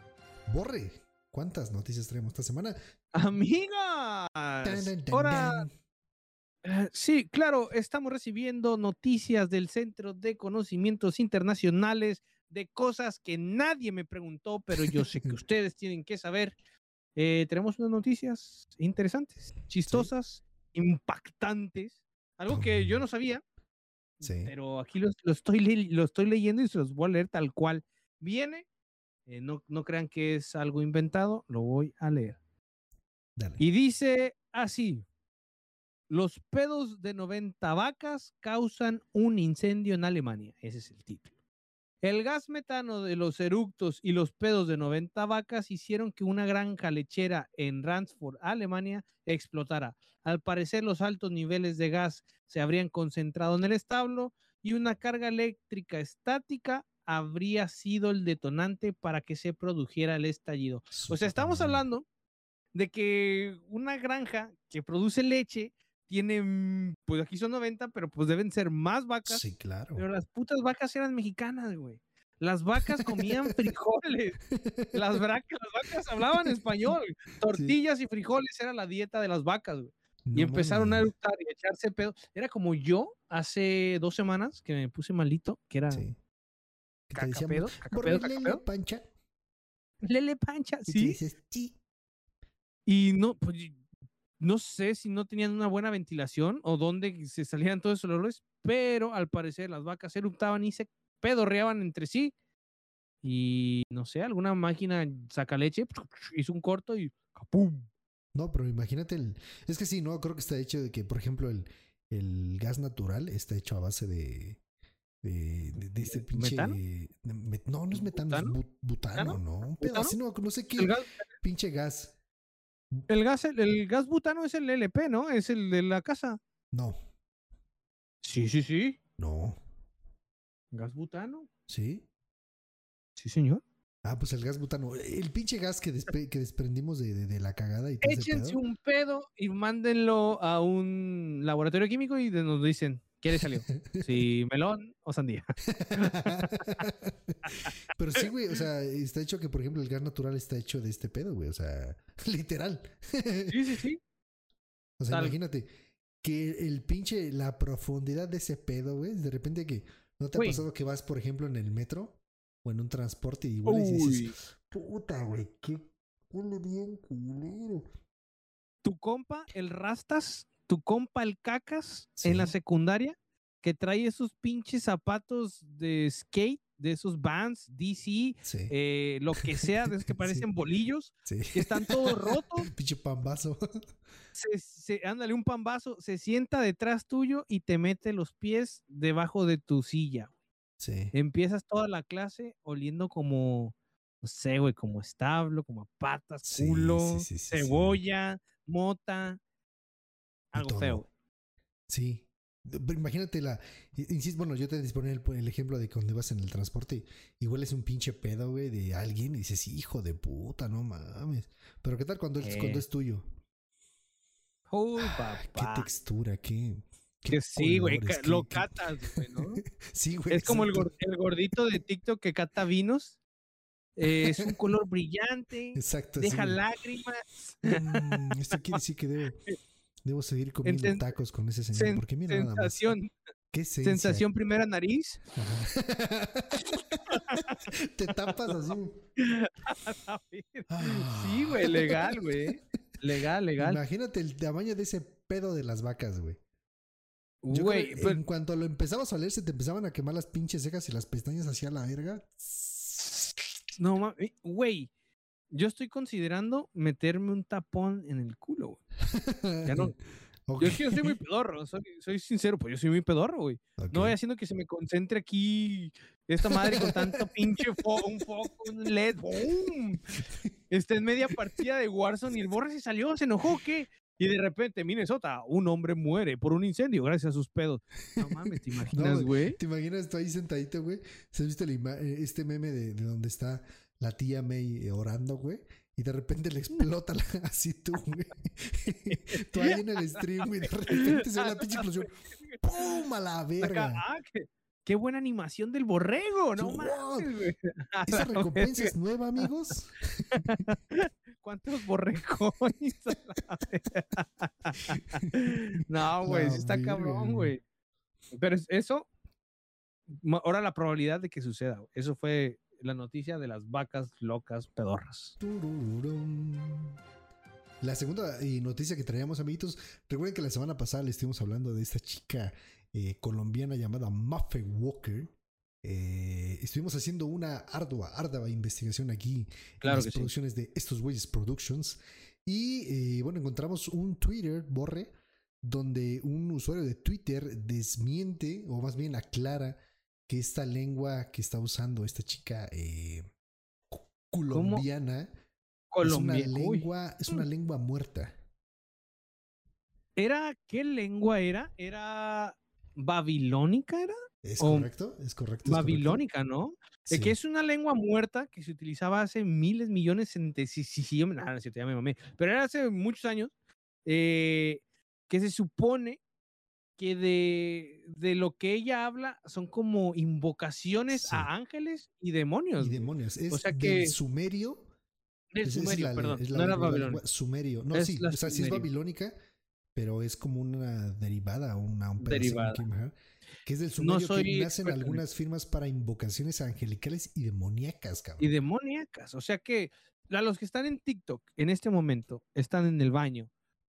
Borre, ¿cuántas noticias traemos esta semana? Amigas, ahora. Eh, Sí, claro, estamos recibiendo noticias del Centro de Conocimientos Internacionales de cosas que nadie me preguntó, pero yo sé que ustedes tienen que saber. Eh, tenemos unas noticias interesantes, chistosas, impactantes, algo que yo no sabía, Sí. pero aquí lo, lo estoy, lo estoy leyendo y se los voy a leer tal cual viene. Eh, no, no crean que es algo inventado, lo voy a leer. Dale. Y dice así: Los pedos de 90 vacas causan un incendio en Alemania. Ese es el título. El gas metano de los eructos y los pedos de 90 vacas hicieron que una granja lechera en Ransford, Alemania, explotara. Al parecer, los altos niveles de gas se habrían concentrado en el establo y una carga eléctrica estática habría sido el detonante para que se produjera el estallido. O sea, estamos hablando de que una granja que produce leche tiene, pues aquí son 90, pero pues deben ser más vacas. Sí, claro. Pero las putas vacas eran mexicanas, güey. Las vacas comían frijoles. Las, vacas, las vacas hablaban español. Tortillas y frijoles era la dieta de las vacas, güey. y empezaron a eructar y a echarse pedo. Era como yo hace dos semanas que me puse malito, que era sí. cacapedo, cacapedo, Lele pancha. Lele pancha, sí. sí. Y no, pues no sé si no tenían una buena ventilación o dónde se salían todos esos olores, pero al parecer las vacas eruptaban y se pedorreaban entre sí. Y no sé, alguna máquina saca leche, hizo un corto y ¡capum! No, pero imagínate el. Es que sí, no, creo que está hecho de que, por ejemplo, el, el gas natural está hecho a base de. De, de, este pinche. ¿Metano? no, no es metano, es butano, ¿no? Un pedazo, no, no sé qué. Pinche gas. El gas, el, gas butano es el LP, ¿no? Es el de la casa. No. Sí, sí, sí. No. ¿Gas butano? Sí. Sí, señor. Ah, pues el gas butano. El pinche gas que, que desprendimos de, de, la cagada. y Échense un pedo y mándenlo a un laboratorio químico y nos dicen, ¿qué le salió? si melón o sandía. Pero sí, güey, o sea, está hecho que, por ejemplo, el gas natural está hecho de este pedo, güey, o sea, literal. sí, sí, sí. O sea, imagínate que el pinche, la profundidad de ese pedo, güey, de repente que, ¿no te ha pasado que vas, por ejemplo, en el metro o en un transporte y igual y dices, puta, güey, qué huele bien culero. Tu compa, el Rastas, tu compa, el Cacas, en la secundaria, que trae esos pinches zapatos de skate, de esos bands, DC, eh, lo que sea, de esos que parecen bolillos, que están todos rotos. Pinche pambazo. Se, ándale, un pambazo, se sienta detrás tuyo y te mete los pies debajo de tu silla. Sí. Empiezas toda la clase oliendo como, no sé, güey, como establo, como patas, culo, cebolla, mota, algo feo. Sí, Imagínate la. Insisto, bueno, yo te disponía el, el, ejemplo de cuando vas en el transporte, igual es un pinche pedo, güey, de alguien y dices, hijo de puta, no mames. Pero ¿qué tal cuando, es, cuando es tuyo? Uy, papá. Qué textura, qué. que sí, güey, lo catas, güey, ¿no? sí, güey. Es como el, gordito de TikTok que cata vinos. Eh, es un color brillante. Exacto. Deja lágrimas. Mm, esto quiere decir que debe. Debo seguir comiendo tacos con ese señor. porque mira sensación, nada más. ¿Qué sensación primera nariz. Te tapas así. sí, güey, legal, güey. Legal, legal. Imagínate el tamaño de ese pedo de las vacas, güey. Güey, pues en cuanto lo empezabas a oler, se te empezaban a quemar las pinches cejas y las pestañas hacia la verga. No mames, güey yo estoy considerando meterme un tapón en el culo, güey. Ya no. Yo es que yo soy muy pedorro, soy, sincero, pues yo soy muy pedorro, güey. No voy haciendo que se me concentre aquí esta madre con tanto pinche foco, un foco, un LED, ¡boom! Está en media partida de Warzone y el borre se salió, se enojó, ¿qué? Y de repente, Minnesota, un hombre muere por un incendio gracias a sus pedos. No mames, ¿te imaginas, güey? ¿Te imaginas tú ahí sentadito, güey? ¿Se has visto eh, este meme de, de donde está la tía May eh, orando, güey. Y de repente le explota así tú, güey. tú ahí en el stream, güey. De repente se ve la pinche explosión. ¡Pum! A la verga. Ah, qué, buena animación del borrego, ¿no? Mames, güey. ¿Esa recompensa es nueva, amigos? ¿Cuántos borregos? no, güey, sí está cabrón, güey. Pero eso, ahora la probabilidad de que suceda, eso fue la noticia de las vacas locas pedorras. La segunda eh, noticia que traíamos, amiguitos, recuerden que la semana pasada le estuvimos hablando de esta chica eh, colombiana llamada Muffet Walker. Eh, estuvimos haciendo una ardua, ardua investigación aquí en las producciones de estos güeyes Productions. Y bueno, encontramos un Twitter, Borre, donde un usuario de Twitter desmiente, o más bien aclara, que esta lengua que está usando esta chica eh, colombiana Colombia. es una lengua, es una lengua muerta. ¿Era qué lengua era? ¿Era babilónica? ¿Era? ¿Es O- correcto? ¿Es correcto? ¿Es correcto? Babilónica, ¿no? Eh, Que Sí. es una lengua muerta que se utilizaba hace miles, millones, en, si, si, si yo me- nada, no ya me mamé, pero era hace muchos años, eh, que se supone que de, de lo que ella habla son como invocaciones Sí. a ángeles y demonios. Y demonios. Es sea del que- sumerio. Del es- es sumerio, la- perdón, no era babilónico. Sumerio. No, Es sí. O sea, sí es sumerio. babilónica, pero es como una derivada, una, un Derivada. que es del No sumerio que soy nacen experto en algunas firmas para invocaciones angelicales y demoníacas, cabrón. y demoníacas. O sea que a los que están en TikTok en este momento están en el baño,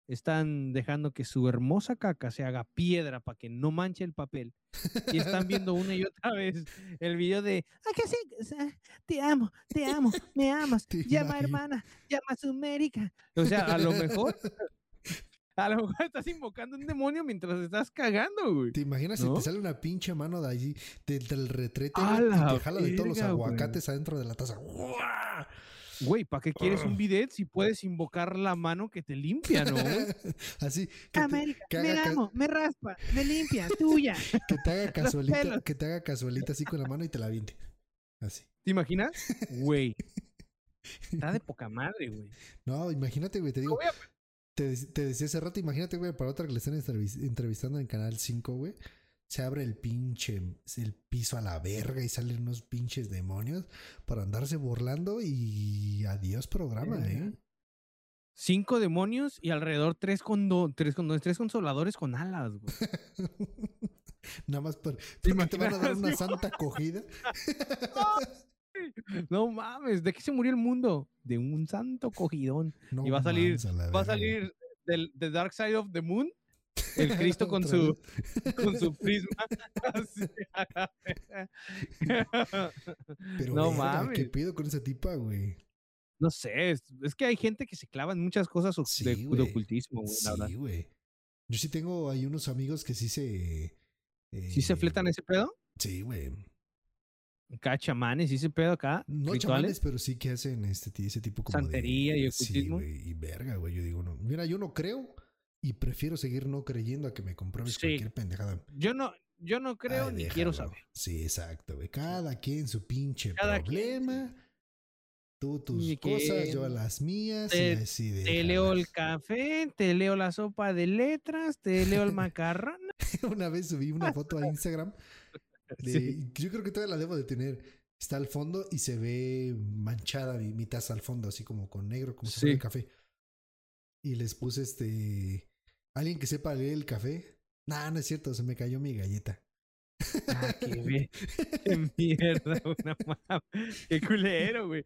están dejando que su hermosa caca se haga piedra para que no manche el papel. Y están viendo una y otra vez el video de, "Ah, que sí, te amo, te amo, me amas, llama hermana, llama a Sumérica. O sea, a lo mejor, a lo mejor estás invocando un demonio mientras estás cagando, güey. ¿Te imaginas si te sale una pinche mano de allí, del, retrete, ¡A güey, y te jala de todos los verga, güey! aguacates adentro de la taza? ¡Guau! Güey, ¿para qué quieres un Ugh. bidet si puedes invocar la mano que te limpia, no? Así, que te, América, que me haga ca- amo, me raspa, me limpia, tuya. que te haga casualita, que te haga casualita así con la mano y te la aviente. Así. ¿Te imaginas? Güey. Está de poca madre, güey. No, imagínate, güey, te digo, a- te, te decía hace rato, imagínate, güey, para otra que le están entrevis- entrevistando en Canal 5, güey. Se abre el pinche, el piso a la verga y salen unos pinches demonios para andarse burlando y adiós programa, ¿eh? Cinco demonios y alrededor tres, condo tres, tres consoladores con alas, güey. Nada más por, ¿Te porque te van a dar una santa acogida. No mames, ¿de qué se murió el mundo? De un santo cogidón. No Y va a salir- Va a salir del The Dark Side of the Moon. El Cristo con su, con su prisma. Pero no verga, ¿qué mames. pido con esa tipa, güey? No sé, es, es que hay gente que se clava en muchas cosas Sí, de, ocultismo, güey. Sí, güey. Yo sí tengo ahí unos amigos que sí se. ¿Sí se eh, fletan ese pedo? Sí, güey. Acá chamanes, ¿sí ese pedo acá? No rituales. chamanes, pero sí que hacen este, ese tipo como Santería de, y Sí, ocultismo. güey, y verga, güey. Yo digo, no. Mira, yo no creo y prefiero seguir no creyendo a que me compruebes Sí. cualquier pendejada. Yo no, yo no creo Ay, ni quiero saber. Sí, exacto, güey. Cada quien su pinche Cada quien, problema. Tú tus cosas, yo las mías. te- y así Te leo el café, te leo la sopa de letras, te leo el macarrón. Una vez subí una foto a Instagram. de- Sí. Yo creo que todavía la debo de tener. Está al fondo y se ve manchada mi, mi taza al fondo, así como con negro, como si fuera Sí. el café. Y les puse este. ¿Alguien que sepa leer el café? Nah, no es cierto, se me cayó mi galleta. Ah, qué, qué mierda, no mames. Qué culero, güey.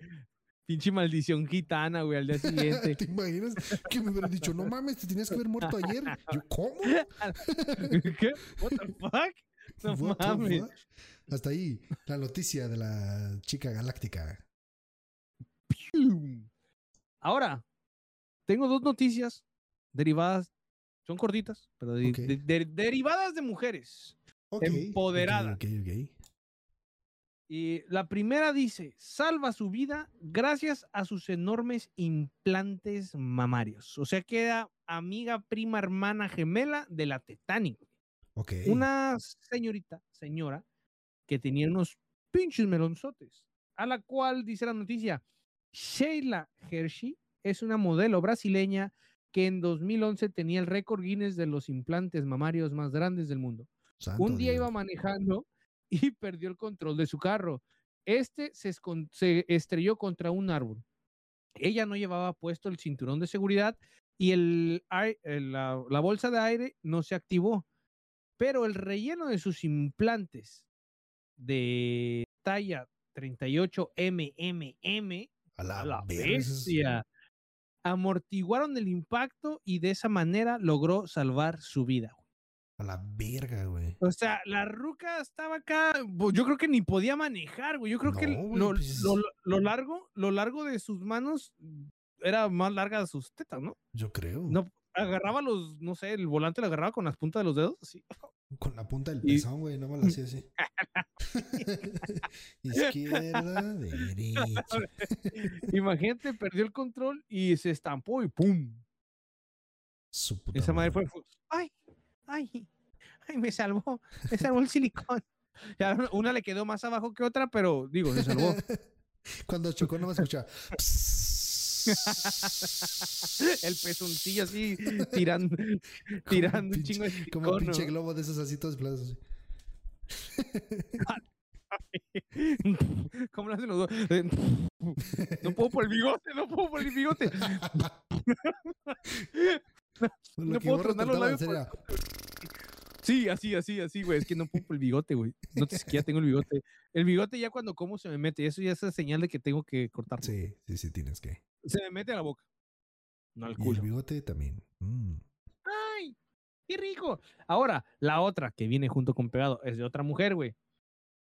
Pinche maldición gitana, güey, al día siguiente. ¿Te imaginas que me hubieran dicho, no mames, te tenías que haber muerto ayer? Yo, ¿cómo? ¿Qué? What the fuck? No What mames. fuck? Hasta ahí, la noticia de la chica galáctica. Ahora, tengo dos noticias derivadas, son cortitas, pero de- Ok. de- de- derivadas de mujeres. Ok, ok, Empoderada. Ok, ok. Y la primera dice, salva su vida gracias a sus enormes implantes mamarios. O sea, queda amiga, prima, hermana, gemela de la Titanic. Ok. Una señorita, señora, que tenía unos pinches melonzotes, a la cual dice la noticia, Sheila Hershey es una modelo brasileña que en 2011 tenía el récord Guinness de los implantes mamarios más grandes del mundo. Santo Un día Dios. iba manejando y perdió el control de su carro. Este se, estrelló contra un árbol. Ella no llevaba puesto el cinturón de seguridad y el, ai- el- la, la bolsa de aire no se activó. Pero el relleno de sus implantes de talla 38 MMM, A la, a la bestia, amortiguaron el impacto y de esa manera logró salvar su vida. A la verga, güey. O sea, la ruca estaba acá, bo- yo creo que ni podía manejar, güey. Yo creo que No, el- güey, lo, pues- lo- lo largo, lo largo de sus manos era más larga de sus tetas, ¿no? Yo creo. No agarraba los, no sé, el volante lo agarraba con las puntas de los dedos, así. Con la punta del pezón, güey. No me lo hacía así. Izquierda, derecha. Imagínate, perdió el control y se estampó y ¡pum! Su puta Esa madre fue, fue, ¡ay! ¡ay! ¡ay! Me salvó, me salvó el silicón. Ya, una- le quedó más abajo que otra, pero digo, se salvó. Cuando chocó, no me escuchaba. el pezoncillo así tirando, tirando un chingo de Como un pinche globo de esos así todos plados. así. ¿Cómo lo hacen los dos? No puedo por el bigote, no puedo por el bigote. No puedo tronar los labios por- Sí, así, así, así, güey. Es que no puedo por el bigote, güey. No te siquiera tengo el bigote. El bigote ya cuando como se me mete. Eso ya es señal de que tengo que cortarlo. Sí, sí, sí, tienes que. Se me mete a la boca. No al Y el culo. bigote también. Mm. ¡Ay! ¡Qué rico! Ahora, la otra que viene junto con pegado es de otra mujer, güey.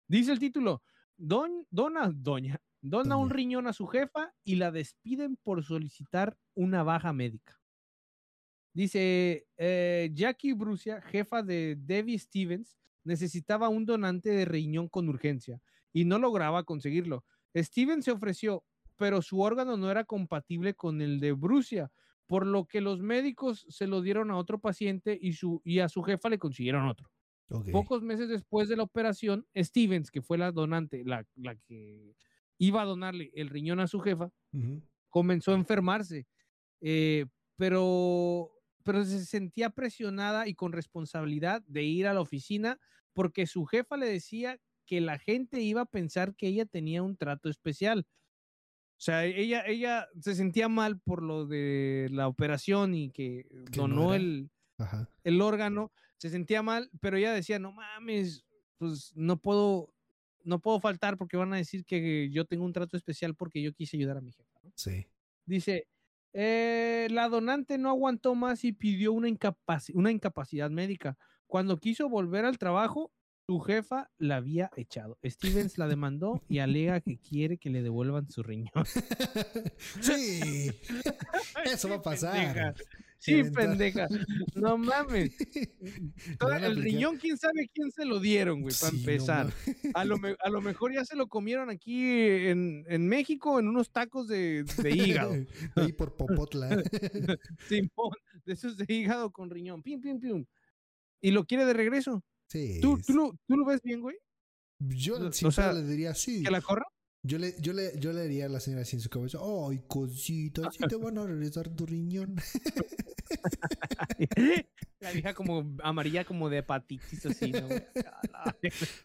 Dice el título: Don, Dona, Doña, dona un riñón a su jefa y la despiden por solicitar una baja médica. Dice eh, Jackie Brucia, jefa de Debbie Stevens, necesitaba un donante de riñón con urgencia y no lograba conseguirlo. Stevens se ofreció, pero su órgano no era compatible con el de Brucia, por lo que los médicos se lo dieron a otro paciente y, su, y a su jefa le consiguieron otro. Pocos meses después de la operación, Stevens, que fue la donante, la, la que iba a donarle el riñón a su jefa, comenzó a enfermarse, eh, pero, pero se sentía presionada y con responsabilidad de ir a la oficina porque su jefa le decía que la gente iba a pensar que ella tenía un trato especial. O sea, ella, ella se sentía mal por lo de la operación y que, Que donó el, Ajá. el órgano, se sentía mal, pero ella decía, no mames, pues no puedo, no puedo faltar porque van a decir que yo tengo un trato especial porque yo quise ayudar a mi jefa. ¿no? Sí. Dice, "Eh, la donante no aguantó más y pidió una, una incapacidad médica. Cuando quiso volver al trabajo, su jefa la había echado. Stevens la demandó y alega que quiere que le devuelvan su riñón. sí. Eso va a pasar. Sí, pendeja. No mames. El riñón, quién sabe quién se lo dieron, güey, para Sí, empezar. a, lo me- a lo mejor ya se lo comieron aquí en, en México en unos tacos de, de hígado. Ahí por Popotla. Simón, de esos de hígado con riñón. Pim, pim, pim. Y lo quiere de regreso. Sí. ¿Tú, tú, lo, ¿Tú lo ves bien, güey? Yo o sea, le diría sí. ¿Que la corra? Yo le, yo le, yo le diría a la señora así en su cabeza, ay, cosita, sí te van a regresar tu riñón. la vieja como amarilla como de hepatitis así, ¿no?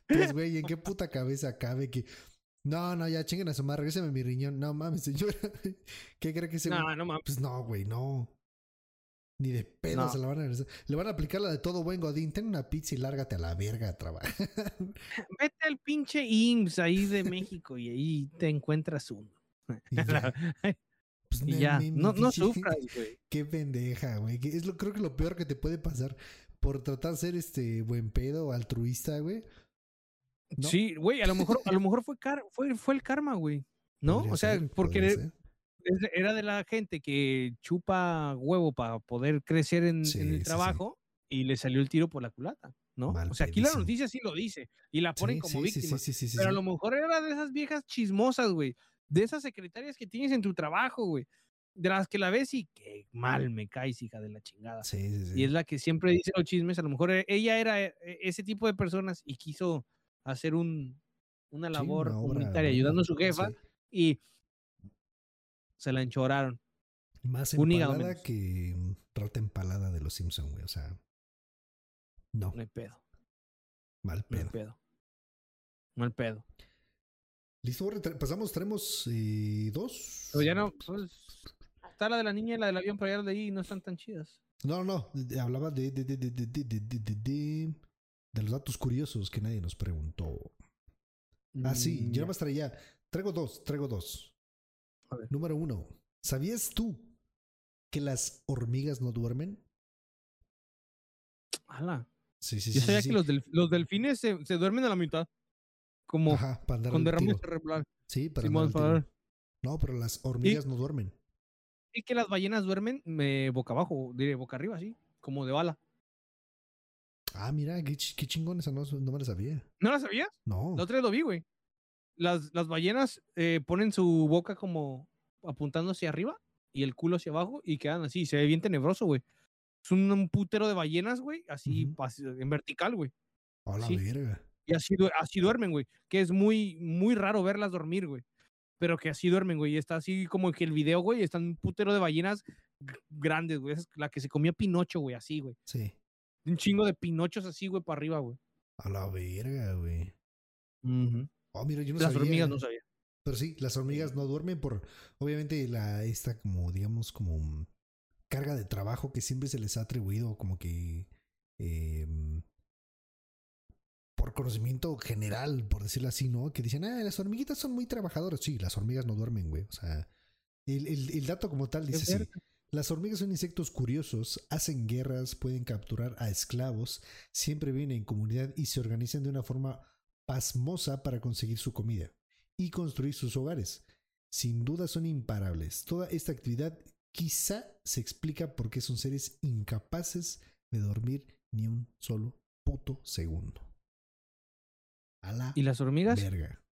Pues, güey, ¿en qué puta cabeza cabe que... No, no, ya chinguen a su madre, regrésame mi riñón. No mames, señora. ¿Qué cree que se... No, no mames. Pues no, güey, no. Ni de pedo No. se la van a regresar. Le van a aplicar la de todo buen godín. Ten una pizza y lárgate a la verga a trabajar. Vete al pinche IMSS ahí de México y ahí te encuentras uno. Y ya. Pues, Y no ya, no, sufras, güey. Qué pendeja, güey. Es lo, creo que lo peor que te puede pasar por tratar de ser este buen pedo, altruista, güey. ¿no? Sí, güey, a lo mejor, a lo mejor fue, car- fue, fue el karma, güey. ¿No? Podría o sea, ser, porque era- de- la gente que chupa huevo para poder crecer en, Sí, el sí. trabajo y le salió el tiro por la culata, ¿no? Mal o sea, aquí la noticia sí lo dice y la ponen Sí, como sí, víctima. sí, sí, sí, pero a lo mejor era de esas viejas chismosas, güey. De esas secretarias que tienes en tu trabajo, güey. De las que la ves y que mal me caes, hija de la chingada. Sí, sí, sí. Y es la que siempre dice los chismes. A lo mejor e- ella era e- e- ese tipo de personas y quiso hacer un, una labor una obra comunitaria buena, ayudando a su jefa y se la enchoraron. Más empalada que rata empalada de los Simpson, güey. O sea, no. No hay pedo. Mal pedo. No pedo. Mal pedo. Listo, pasamos, tenemos dos. Pero ya no, está la de la niña y la del avión, pero ya de ahí no están tan chidas. No, no, hablaba de de, de, de, de, de de de de de los datos curiosos que nadie nos preguntó. Ah, sí, yo nada más traía, traigo dos, traigo dos. Número uno. ¿Sabías tú que las hormigas no duermen? Ala. Sí, sí, Yo sí. sabía sí, que sí. los, del- los delfines se, se duermen a la mitad. Como Ajá, para andar con al derrame tiro. cerebral. Sí, para para-. No, pero las hormigas no duermen. Y que las ballenas duermen eh, boca abajo, diré boca arriba, así, como de bala. Ah, mira, qué, ch- qué chingón esa, no, no me la sabía. ¿No la sabías? No. La otra vez lo vi, güey. Las, las ballenas eh, ponen su boca como apuntando hacia arriba y el culo hacia abajo y quedan así. Se ve bien tenebroso, güey. Es un, un putero de ballenas, güey, así en vertical, güey. A la sí. verga. Y así, así duermen, güey. Que es muy, muy raro verlas dormir, güey. Pero que así duermen, güey. Y está así como que el video, güey, están un putero de ballenas grandes, güey. Esa es la que se comía Pinocho, güey, así, güey. Sí. Un chingo de Pinochos así, güey, para arriba, güey. A la verga, güey. Ujú. Oh, mira, yo no Las sabía. hormigas no sabía. Pero sí, las hormigas no duermen por, obviamente, la esta como, digamos, como mm, carga de trabajo que siempre se les ha atribuido como que em, por conocimiento general, por decirlo así, ¿no? Que dicen, ah, las hormiguitas son muy trabajadoras. Sí, las hormigas no duermen, güey. O sea, el, el- el dato como tal dice así. verga. Las hormigas son insectos curiosos, hacen guerras, pueden capturar a esclavos, siempre viven en comunidad y se organizan de una forma pasmosa para conseguir su comida y construir sus hogares. Sin duda son imparables. Toda esta actividad quizá se explica por qué son seres incapaces de dormir ni un solo puto segundo. A la ¿Y las hormigas? verga.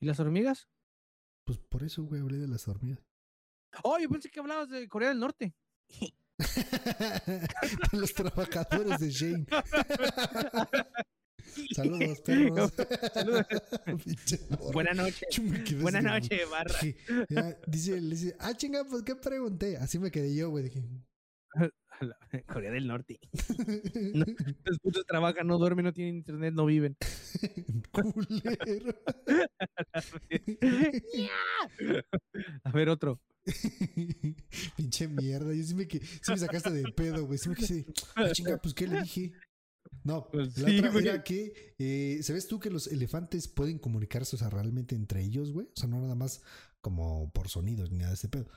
¿Y las hormigas? Pues por eso, güey, hablé de las hormigas. Oh, yo pensé que hablabas de Corea del Norte. Los trabajadores de Shane. Saludos, perros. Saludos. Buenas noches. Buenas noches, barra. Ya, dice, le dice, ah, chinga, pues qué pregunté. Así me quedé yo, güey. Dije, Corea del Norte. Los putos trabajan, no duermen, no tienen internet, no viven. culero. A ver, otro. Pinche mierda. Yo sí me, que, sí me sacaste de pedo, güey. Sí me quise, ah, chinga, pues qué le dije. No, Pues la sí, otra güey. era que, eh, ¿sabes tú que los elefantes pueden comunicarse, o sea, realmente entre ellos, güey? O sea, no nada más como por sonidos ni nada de ese pedo.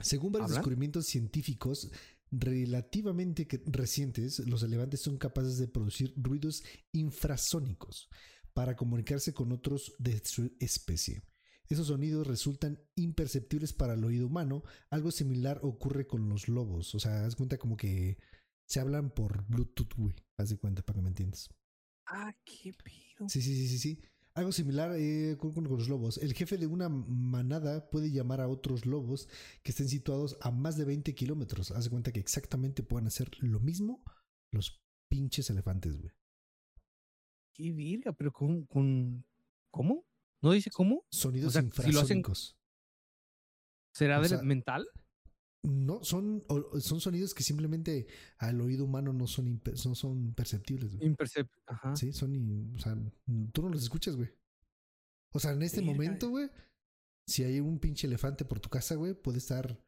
Según varios ¿Hablan? descubrimientos científicos relativamente recientes, los elefantes son capaces de producir ruidos infrasónicos para comunicarse con otros de su especie. Esos sonidos resultan imperceptibles para el oído humano. Algo similar ocurre con los lobos. O sea, haz cuenta como que se hablan por Bluetooth, güey. Haz de cuenta para que me entiendas. Ah, qué pido. Sí, sí, sí, sí, sí. Algo similar eh, con, los lobos. El jefe de una manada puede llamar a otros lobos que estén situados a más de 20 kilómetros. Haz de cuenta que exactamente puedan hacer lo mismo los pinches elefantes, güey. Qué virga, pero con, con. ¿Cómo? ¿No dice cómo? Sonidos sea, si lo hacen- infrasónicos. ¿Será O del mental? No, son, son sonidos que simplemente al oído humano no son, impe- no son perceptibles, güey. Impercep. Ajá. Sí, son, in- o sea, tú no los escuchas, güey. O sea, en este momento, güey, si hay un pinche elefante por tu casa, güey, puede estar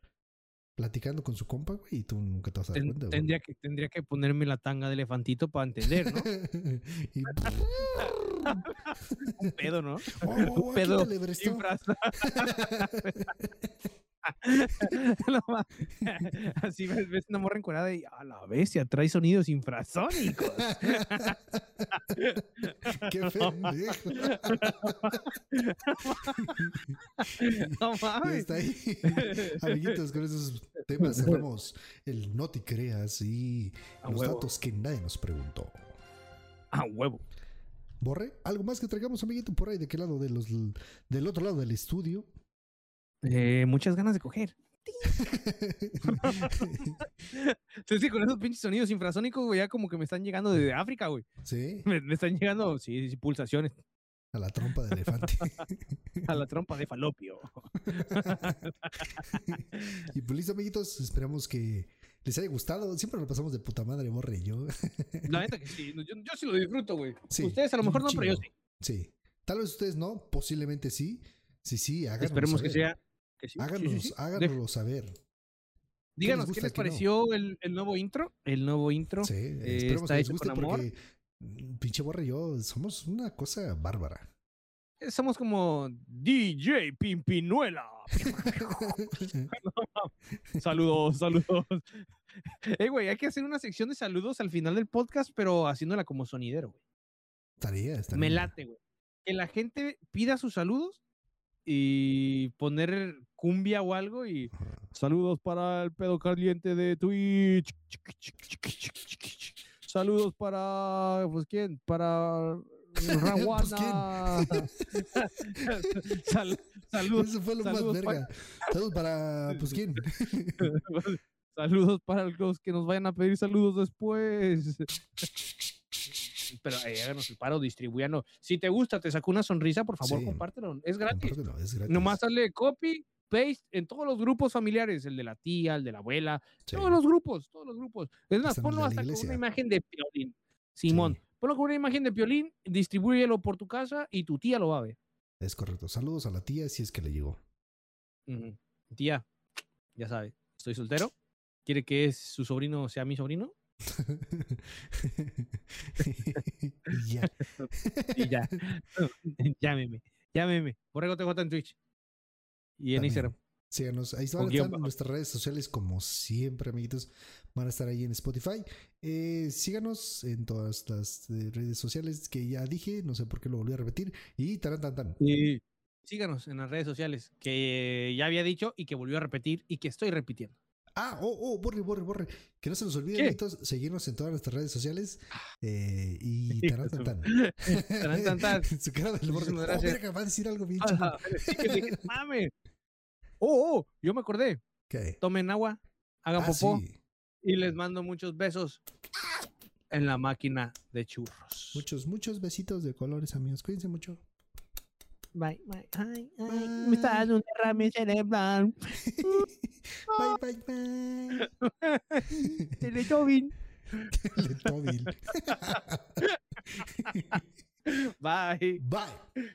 platicando con su compa, güey, y tú nunca te vas a dar Ten- cuenta, güey. tendría, que, tendría que ponerme la tanga de elefantito para entender, ¿no? y, Un pedo, ¿no? oh, Un pedo Así ves, ves una morra encuadrada y a la bestia, trae sonidos infrasónicos. Qué pendejo. No mames. hasta ahí, amiguitos, con esos temas cerramos el no te creas y A los huevo. datos que nadie nos preguntó. A huevo. Borre, ¿algo más que traigamos, amiguito, por ahí? ¿De qué lado? De los, del otro lado del estudio. Eh, muchas ganas de coger. Sí, sí, con esos pinches sonidos infrasónicos, güey, ya como que me están llegando desde África, güey. sí, Me, me están llegando, sí, sí, pulsaciones a la trompa de elefante. a la trompa de falopio. y pues listo, amiguitos, esperamos que les haya gustado. Siempre lo pasamos de puta madre, Borre y yo. La neta que sí, yo, yo sí lo disfruto, güey. Sí, Ustedes a lo mejor no, pero yo sí. Sí. Tal vez ustedes no, posiblemente sí. Sí, sí, háganos Esperemos que sea. Que sí, sí, sí, Háganos, sí. Háganoslo saber. Díganos qué les qué pareció el, el nuevo intro. El nuevo intro. Sí, eh, está que les hecho guste con amor. porque mm, pinche Borre y yo somos una cosa bárbara. Eh, Somos como DJ Pimpinuela. saludos, saludos. Eh, güey, hay que hacer una sección de saludos al final del podcast, pero haciéndola como sonidero, güey. Estaría, estaría. Me late, güey. Que la gente pida sus saludos y poner cumbia o algo y. Saludos para el pedo caliente de Twitch. Saludos para, pues, ¿quién? Para Raguana. Sal- saludos, Eso fue lo más saludos pa- verga. Saludos para, pues, ¿quién? saludos para los que nos vayan a pedir saludos después. Pero eh, háganos el paro, distribuyano. Si te gusta, te sacó una sonrisa, por favor, Sí. compártelo. Es gratis. Compártelo, es gratis. Nomás sale copy, paste en todos los grupos familiares, el de la tía, el de la abuela, Sí. todos los grupos, todos los grupos. Es más, ponlo hasta con una imagen de Piolín. Simón, Sí. ponlo con una imagen de Piolín, distribúyelo por tu casa y tu tía lo va a ver. Es correcto. Saludos a la tía si es que le llegó. Tía, ya sabe, estoy soltero. ¿Quiere que es su sobrino sea mi sobrino? Y ya. Y ya. llámeme, llámeme. Borrego TJ en Twitch. Y en También. Instagram. Síganos. Ahí bajo. nuestras redes sociales, como siempre, amiguitos. Van a estar ahí en Spotify. Eh, síganos en todas las eh, redes sociales que ya dije. No sé por qué lo volví a repetir. Y taran, tan, tan. Y síganos en las redes sociales, que ya había dicho y que volvió a repetir y que estoy repitiendo. Ah, oh, oh, borre, borre, borre. Que no se nos olvide, amiguitos, seguirnos en todas nuestras redes sociales. Eh, y taran, tan, tan. Tarán, tan, tan. Su cara del. Muchísimas Oh, verga, va a decir algo bien chido. Que dije, Mame. Oh, oh, yo me acordé. ¿Qué? Tomen agua, hagan Ah, popó sí. y les mando muchos besos en la máquina de churros. Muchos, muchos besitos de colores, amigos. Cuídense mucho. Bye, bye. Ay, ay, Bye. me está dando un derrame cerebral. bye, bye, bye. Teletubbies. Teletubbies. Bye. Bye.